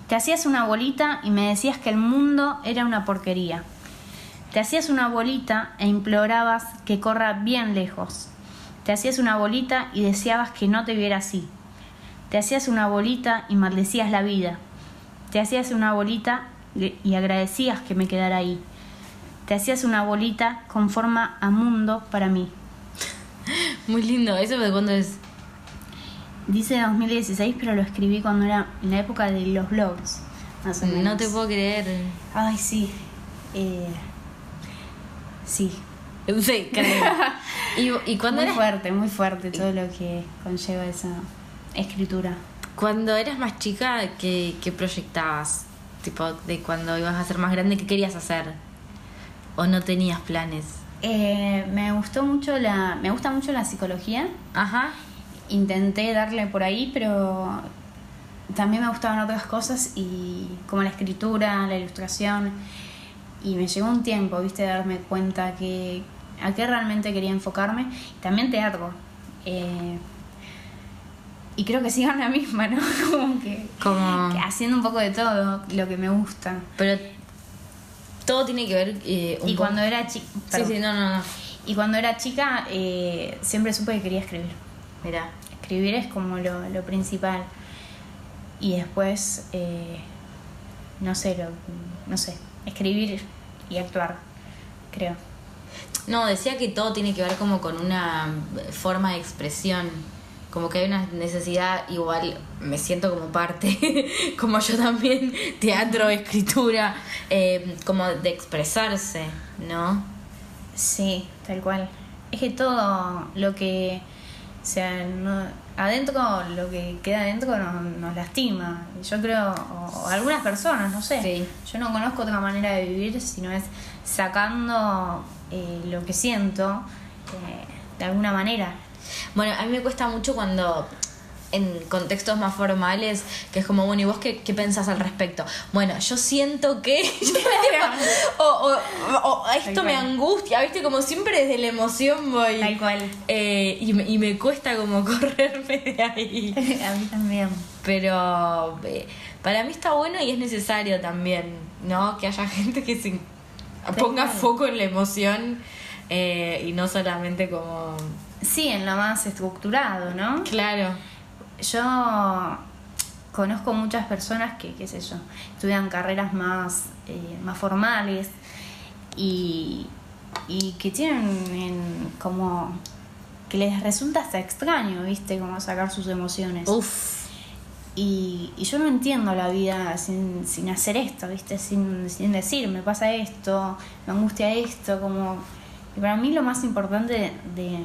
Te hacías una bolita y me decías que el mundo era una porquería. Te hacías una bolita e implorabas que corra bien lejos. Te hacías una bolita y deseabas que no te viera así. Te hacías una bolita y maldecías la vida. Te hacías una bolita y agradecías que me quedara ahí. Te hacías una bolita con forma a mundo para mí. Muy lindo. ¿Eso de cuándo es? Dice 2016, pero lo escribí cuando era en la época de los blogs. Más o menos. No te puedo creer. Ay, sí. Eh, sí. Sí, creo. ¿Y, y cuando, muy eras, fuerte, muy fuerte todo lo que conlleva esa escritura. Cuando eras más chica, ¿qué, ¿qué proyectabas? Tipo, de cuando ibas a ser más grande, ¿qué querías hacer? ¿O no tenías planes? Eh, me gustó mucho la. Me gusta mucho la psicología. Ajá. Intenté darle por ahí, pero también me gustaban otras cosas y como la escritura, la ilustración. Y me llegó un tiempo, viste, de darme cuenta que a qué realmente quería enfocarme. También teatro. Eh, y creo que sigo en la misma, ¿no? Como que, Como... que haciendo un poco de todo lo que me gusta. Pero todo tiene que ver... eh, un Y poco- cuando era chica. Sí, sí, no, no, no. Y cuando era chica, eh, siempre supe que quería escribir. Mira. Escribir es como lo, lo principal. Y después, eh, no sé, lo, no sé, escribir y actuar, creo. No, decía que todo tiene que ver como con una forma de expresión. Como que hay una necesidad, igual me siento como parte, como yo también, teatro, escritura, eh, como de expresarse, ¿no? Sí, tal cual. Es que todo lo que, o sea, no- adentro, lo que queda adentro nos, nos lastima. Yo creo, o, o algunas personas, no sé. Sí. Yo no conozco otra manera de vivir, sino es sacando eh, lo que siento eh, de alguna manera. Bueno, a mí me cuesta mucho cuando en contextos más formales, que es como, bueno, ¿y vos qué, qué pensás al respecto? Bueno, yo siento que... o, o, o esto Tal me cual. angustia, ¿viste? Como siempre desde la emoción voy... Tal cual. Eh, y, me, y me cuesta como correrme de ahí. A mí también. Pero eh, para mí está bueno y es necesario también, ¿no? Que haya gente que se ponga foco en la emoción eh, y no solamente como... Sí, en lo más estructurado, ¿no? Claro. Yo conozco muchas personas que, qué sé yo, estudian carreras más, eh, más formales y, y que tienen en- como que les resulta hasta extraño, ¿viste? Como sacar sus emociones. Uf. Y, y yo no entiendo la vida sin, sin hacer esto, ¿viste? Sin, sin decir, me pasa esto, me angustia esto, como... Y para mí lo más importante de, de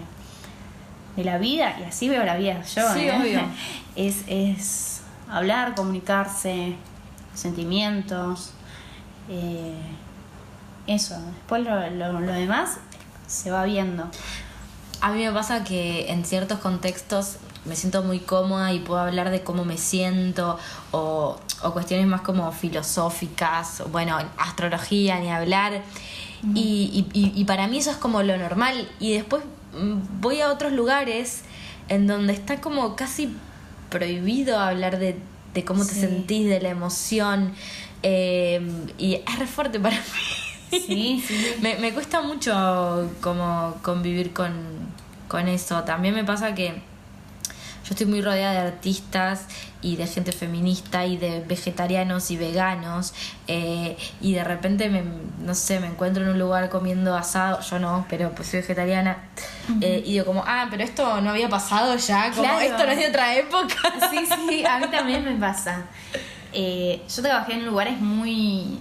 la vida, y así veo la vida yo, Sí, ¿eh? obvio. es, es hablar, comunicarse, sentimientos, eh, eso. Después lo, lo, lo demás se va viendo. A mí me pasa que en ciertos contextos me siento muy cómoda y puedo hablar de cómo me siento o, o cuestiones más como filosóficas, bueno, astrología, ni hablar. y, y- y- y para mí eso es como lo normal. Y después voy a otros lugares en donde está como casi prohibido hablar de, de cómo te sentís, de la emoción. eh, y es re fuerte para mí. Sí, sí. me, me cuesta mucho como convivir con, con eso. También me pasa que yo estoy muy rodeada de artistas y de gente feminista y de vegetarianos y veganos eh, y de repente me, no sé me encuentro en un lugar comiendo asado yo no pero pues soy vegetariana eh, y digo como ah pero esto no había pasado ya como Claro. esto no es de otra época Sí, sí, a mí también me pasa. Eh, yo trabajé en lugares muy,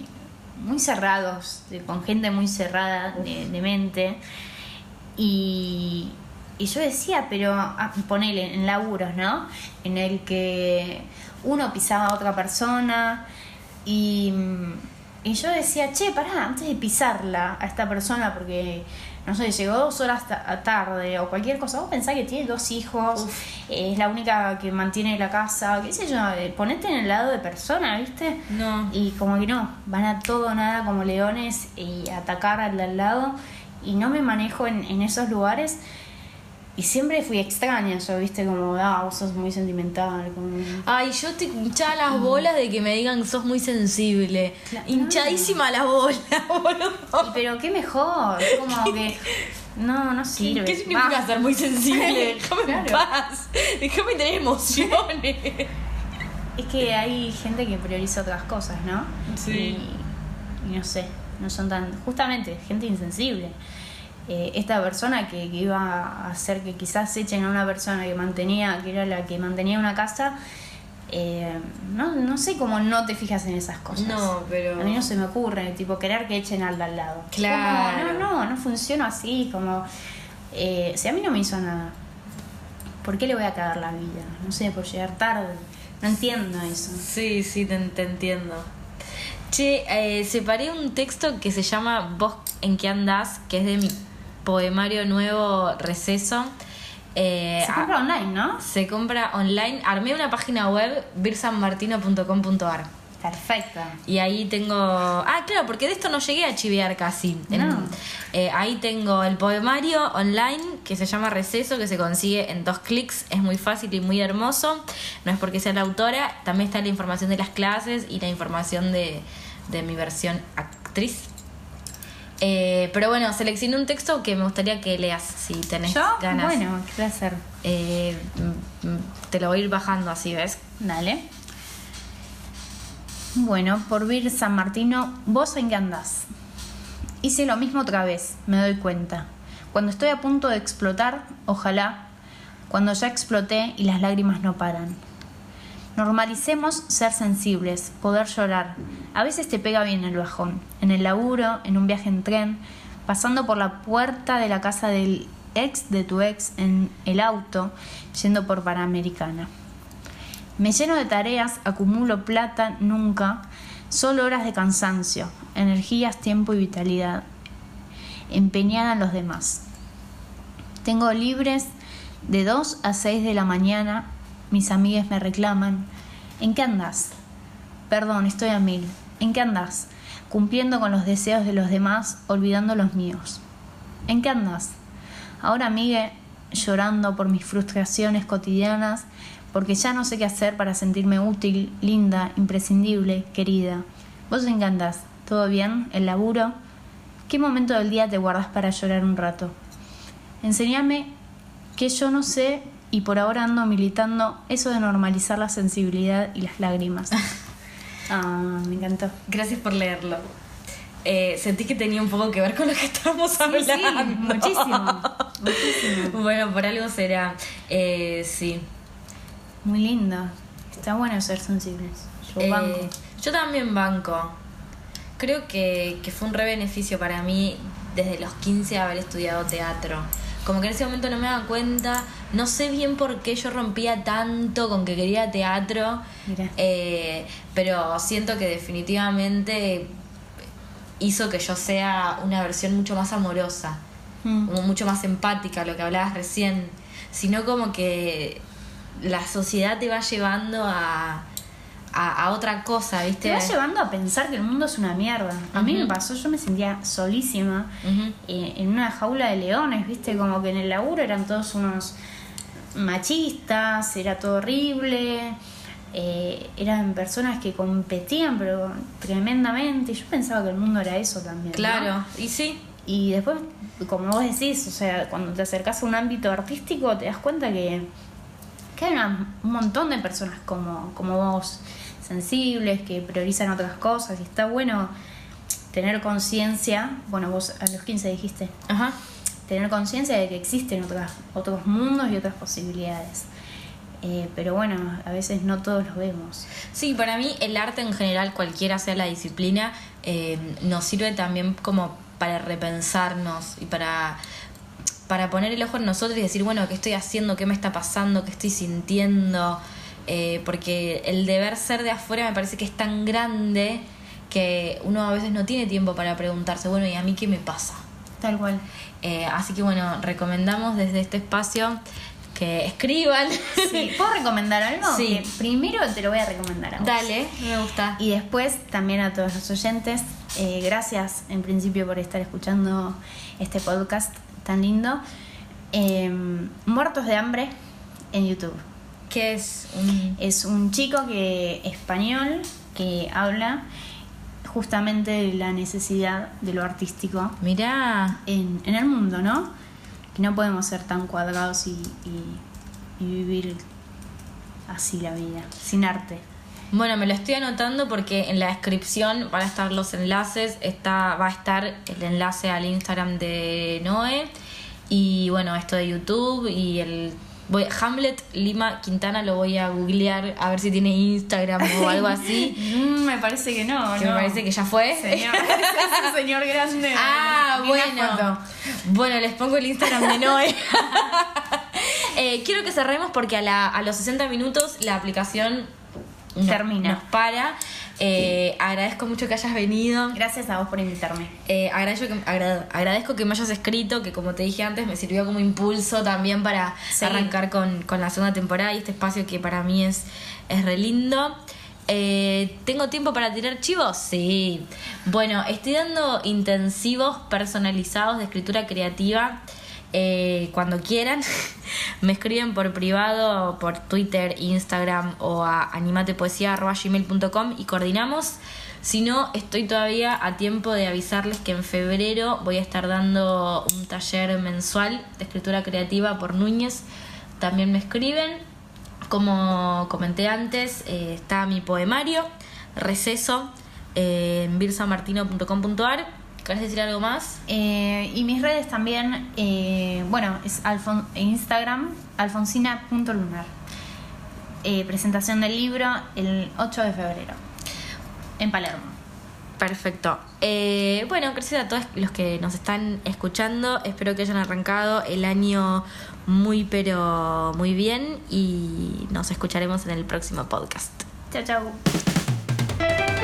muy cerrados, con gente muy cerrada de, de mente. Y, y yo decía, pero ah, ponele en laburos, ¿no? En el que uno pisaba a otra persona y, y yo decía, che, pará, antes de pisarla a esta persona, porque no sé, llegó dos horas ta- tarde o cualquier cosa, vos pensás que tiene dos hijos, es la única que mantiene la casa, qué sé yo, eh, ponete en el lado de persona, ¿viste? no Y como que no, van a todo nada como leones y atacar al de al lado. Y no me manejo en, en esos lugares. Y siempre fui extraña, yo, viste, como, ah, vos sos muy sentimental. Como... Ay, yo estoy hinchada las bolas de que me digan sos muy sensible. Claro. Hinchadísima las bolas, boludo. Y, pero qué mejor, como que. No, no sirve. ¿Qué significa ser muy sensible? Déjame en Claro. paz. Déjame tener emociones. Es que hay gente que prioriza otras cosas, ¿no? Sí. Y, y no sé, no son tan. Justamente, gente insensible. Eh, esta persona que, que iba a hacer que quizás echen a una persona que mantenía, que era la que mantenía una casa, eh, no, no sé cómo no te fijas en esas cosas. No, pero- A mí no se me ocurre, tipo, querer que echen al de al lado. Claro. Como, no, no, no funciona así, como. eh, si a mí no me hizo nada, ¿por qué le voy a cagar la vida? No sé, por llegar tarde. No entiendo eso. Sí, sí, te, te entiendo. Che, eh, separé un texto que se llama Vos en qué andás, que es de mi poemario nuevo Receso. Eh, Se a- compra online, ¿no? se compra online. Armé una página web, birsanmartino.com.ar. Perfecto. Y ahí tengo. Ah, claro, porque de esto no llegué a chivear casi. No. eh, ahí tengo el poemario online que se llama Receso, que se consigue en dos clics. Es muy fácil y muy hermoso. No es porque sea la autora. También está la información de las clases y la información de, de mi versión actriz. Eh, pero bueno, seleccioné un texto que me gustaría que leas si tenés ¿Yo? ganas. Bueno, qué placer. Eh, mm, te lo voy a ir bajando así, ¿ves? Dale. Bueno, por Vir San Martino, ¿vos en qué andás? Hice lo mismo otra vez, me doy cuenta. Cuando estoy a punto de explotar, ojalá, cuando ya exploté y las lágrimas no paran. Normalicemos ser sensibles, poder llorar. A veces te pega bien el bajón, en el laburo, en un viaje en tren, pasando por la puerta de la casa del ex de tu ex en el auto, yendo por Panamericana. Me lleno de tareas, acumulo plata, nunca, solo horas de cansancio, energías, tiempo y vitalidad, empeñada en los demás. Tengo libres de 2 a 6 de la mañana, mis amigas me reclaman, ¿en qué andás? Perdón, estoy a mil, ¿en qué andás? Cumpliendo con los deseos de los demás, olvidando los míos. ¿En qué andás? Ahora, amigue, llorando por mis frustraciones cotidianas, porque ya no sé qué hacer para sentirme útil, linda, imprescindible, querida. ¿Vos en qué? ¿Todo bien? ¿El laburo? ¿Qué momento del día te guardas para llorar un rato? Enseñame que yo no sé y por ahora ando militando eso de normalizar la sensibilidad y las lágrimas. Ah, me encantó. Gracias por leerlo. Eh, sentí que tenía un poco que ver con lo que estábamos Sí, hablando. sí, muchísimo. Muchísimo. Bueno, por algo será. Eh, sí. Muy lindo. Está bueno ser sensibles. Yo Eh, banco. yo también banco. Creo que, que fue un re beneficio para mí desde los 15 haber estudiado teatro. Como que en ese momento no me daba cuenta, no sé bien por qué yo rompía tanto con que quería teatro, eh, pero siento que definitivamente hizo que yo sea una versión mucho más amorosa Mm. como mucho más empática, lo que hablabas recién, sino como que la sociedad te va llevando a, a, a otra cosa, ¿viste? Te va llevando a pensar que el mundo es una mierda. A mí me pasó, yo me sentía solísima eh, en una jaula de leones, ¿viste? Como que en el laburo eran todos unos machistas, era todo horrible. eh, eran personas que competían, pero tremendamente. Yo pensaba que el mundo era eso también. ¿no? Claro, y sí. Y después, como vos decís, o sea, cuando te acercas a un ámbito artístico, te das cuenta que, que hay una- un montón de personas como, como vos, sensibles, que priorizan otras cosas. Y está bueno tener conciencia, bueno, vos a los 15 dijiste, Ajá. tener conciencia de que existen otras, otros mundos y otras posibilidades. Eh, pero bueno, a veces no todos los vemos. Sí, para mí el arte en general, cualquiera sea la disciplina, eh, nos sirve también como para repensarnos y para, para poner el ojo en nosotros y decir, bueno, ¿qué estoy haciendo? ¿Qué me está pasando? ¿Qué estoy sintiendo? Eh, porque el deber ser de afuera me parece que es tan grande que uno a veces no tiene tiempo para preguntarse, bueno, ¿y a mí qué me pasa? Tal cual. Eh, así que bueno, recomendamos desde este espacio que escriban. Sí, ¿Puedo recomendar algo? Sí. Que primero te lo voy a recomendar a vos. Dale, me gusta. Y después también a todos los oyentes, eh, gracias en principio por estar escuchando este podcast tan lindo. Eh, Muertos de hambre en YouTube. ¿Qué es un Es un chico que español que habla justamente de la necesidad de lo artístico Mirá, en, en el mundo, ¿no? Que no podemos ser tan cuadrados y, y- y vivir así la vida, sin arte. bueno, me lo estoy anotando porque en la descripción van a estar los enlaces, está, va a estar el enlace al Instagram de Noé y bueno, esto de YouTube y el voy, Hamlet Lima Quintana lo voy a googlear a ver si tiene Instagram o algo así, Mm, me parece que no, que no. me parece que ya fue. Señor, señor grande. Ah, bueno. Bueno, les pongo el Instagram de Noé. Eh, quiero que cerremos porque a, la- a los 60 minutos la aplicación no- Termina. Nos para. Eh, agradezco mucho que hayas venido. Gracias a vos por invitarme. Eh, agradezco, que, agra- agradezco que me hayas escrito, que como te dije antes, me sirvió como impulso también para Sí. arrancar con, con la segunda temporada y este espacio que para mí es, es re lindo. Eh, ¿Tengo tiempo para tirar chivos? Sí. Bueno, estoy dando intensivos personalizados de escritura creativa. Eh, cuando quieran, me escriben por privado, por Twitter, Instagram o a animatepoesia.gmail.com y coordinamos. Si no, estoy todavía a tiempo de avisarles que en febrero voy a estar dando un taller mensual de escritura creativa por Núñez. También me escriben. Como comenté antes, eh, está mi poemario, Receso, eh, en birsamartino.com.ar. ¿Querés decir algo más? Eh, y mis redes también, eh, bueno, es Alfon Instagram, alfonsina.lunar. Eh, presentación del libro el 8 de febrero, en Palermo. Perfecto. Eh, bueno, gracias a todos los que nos están escuchando. Espero que hayan arrancado el año muy, pero muy bien. Y nos escucharemos en el próximo podcast. Chao, chao.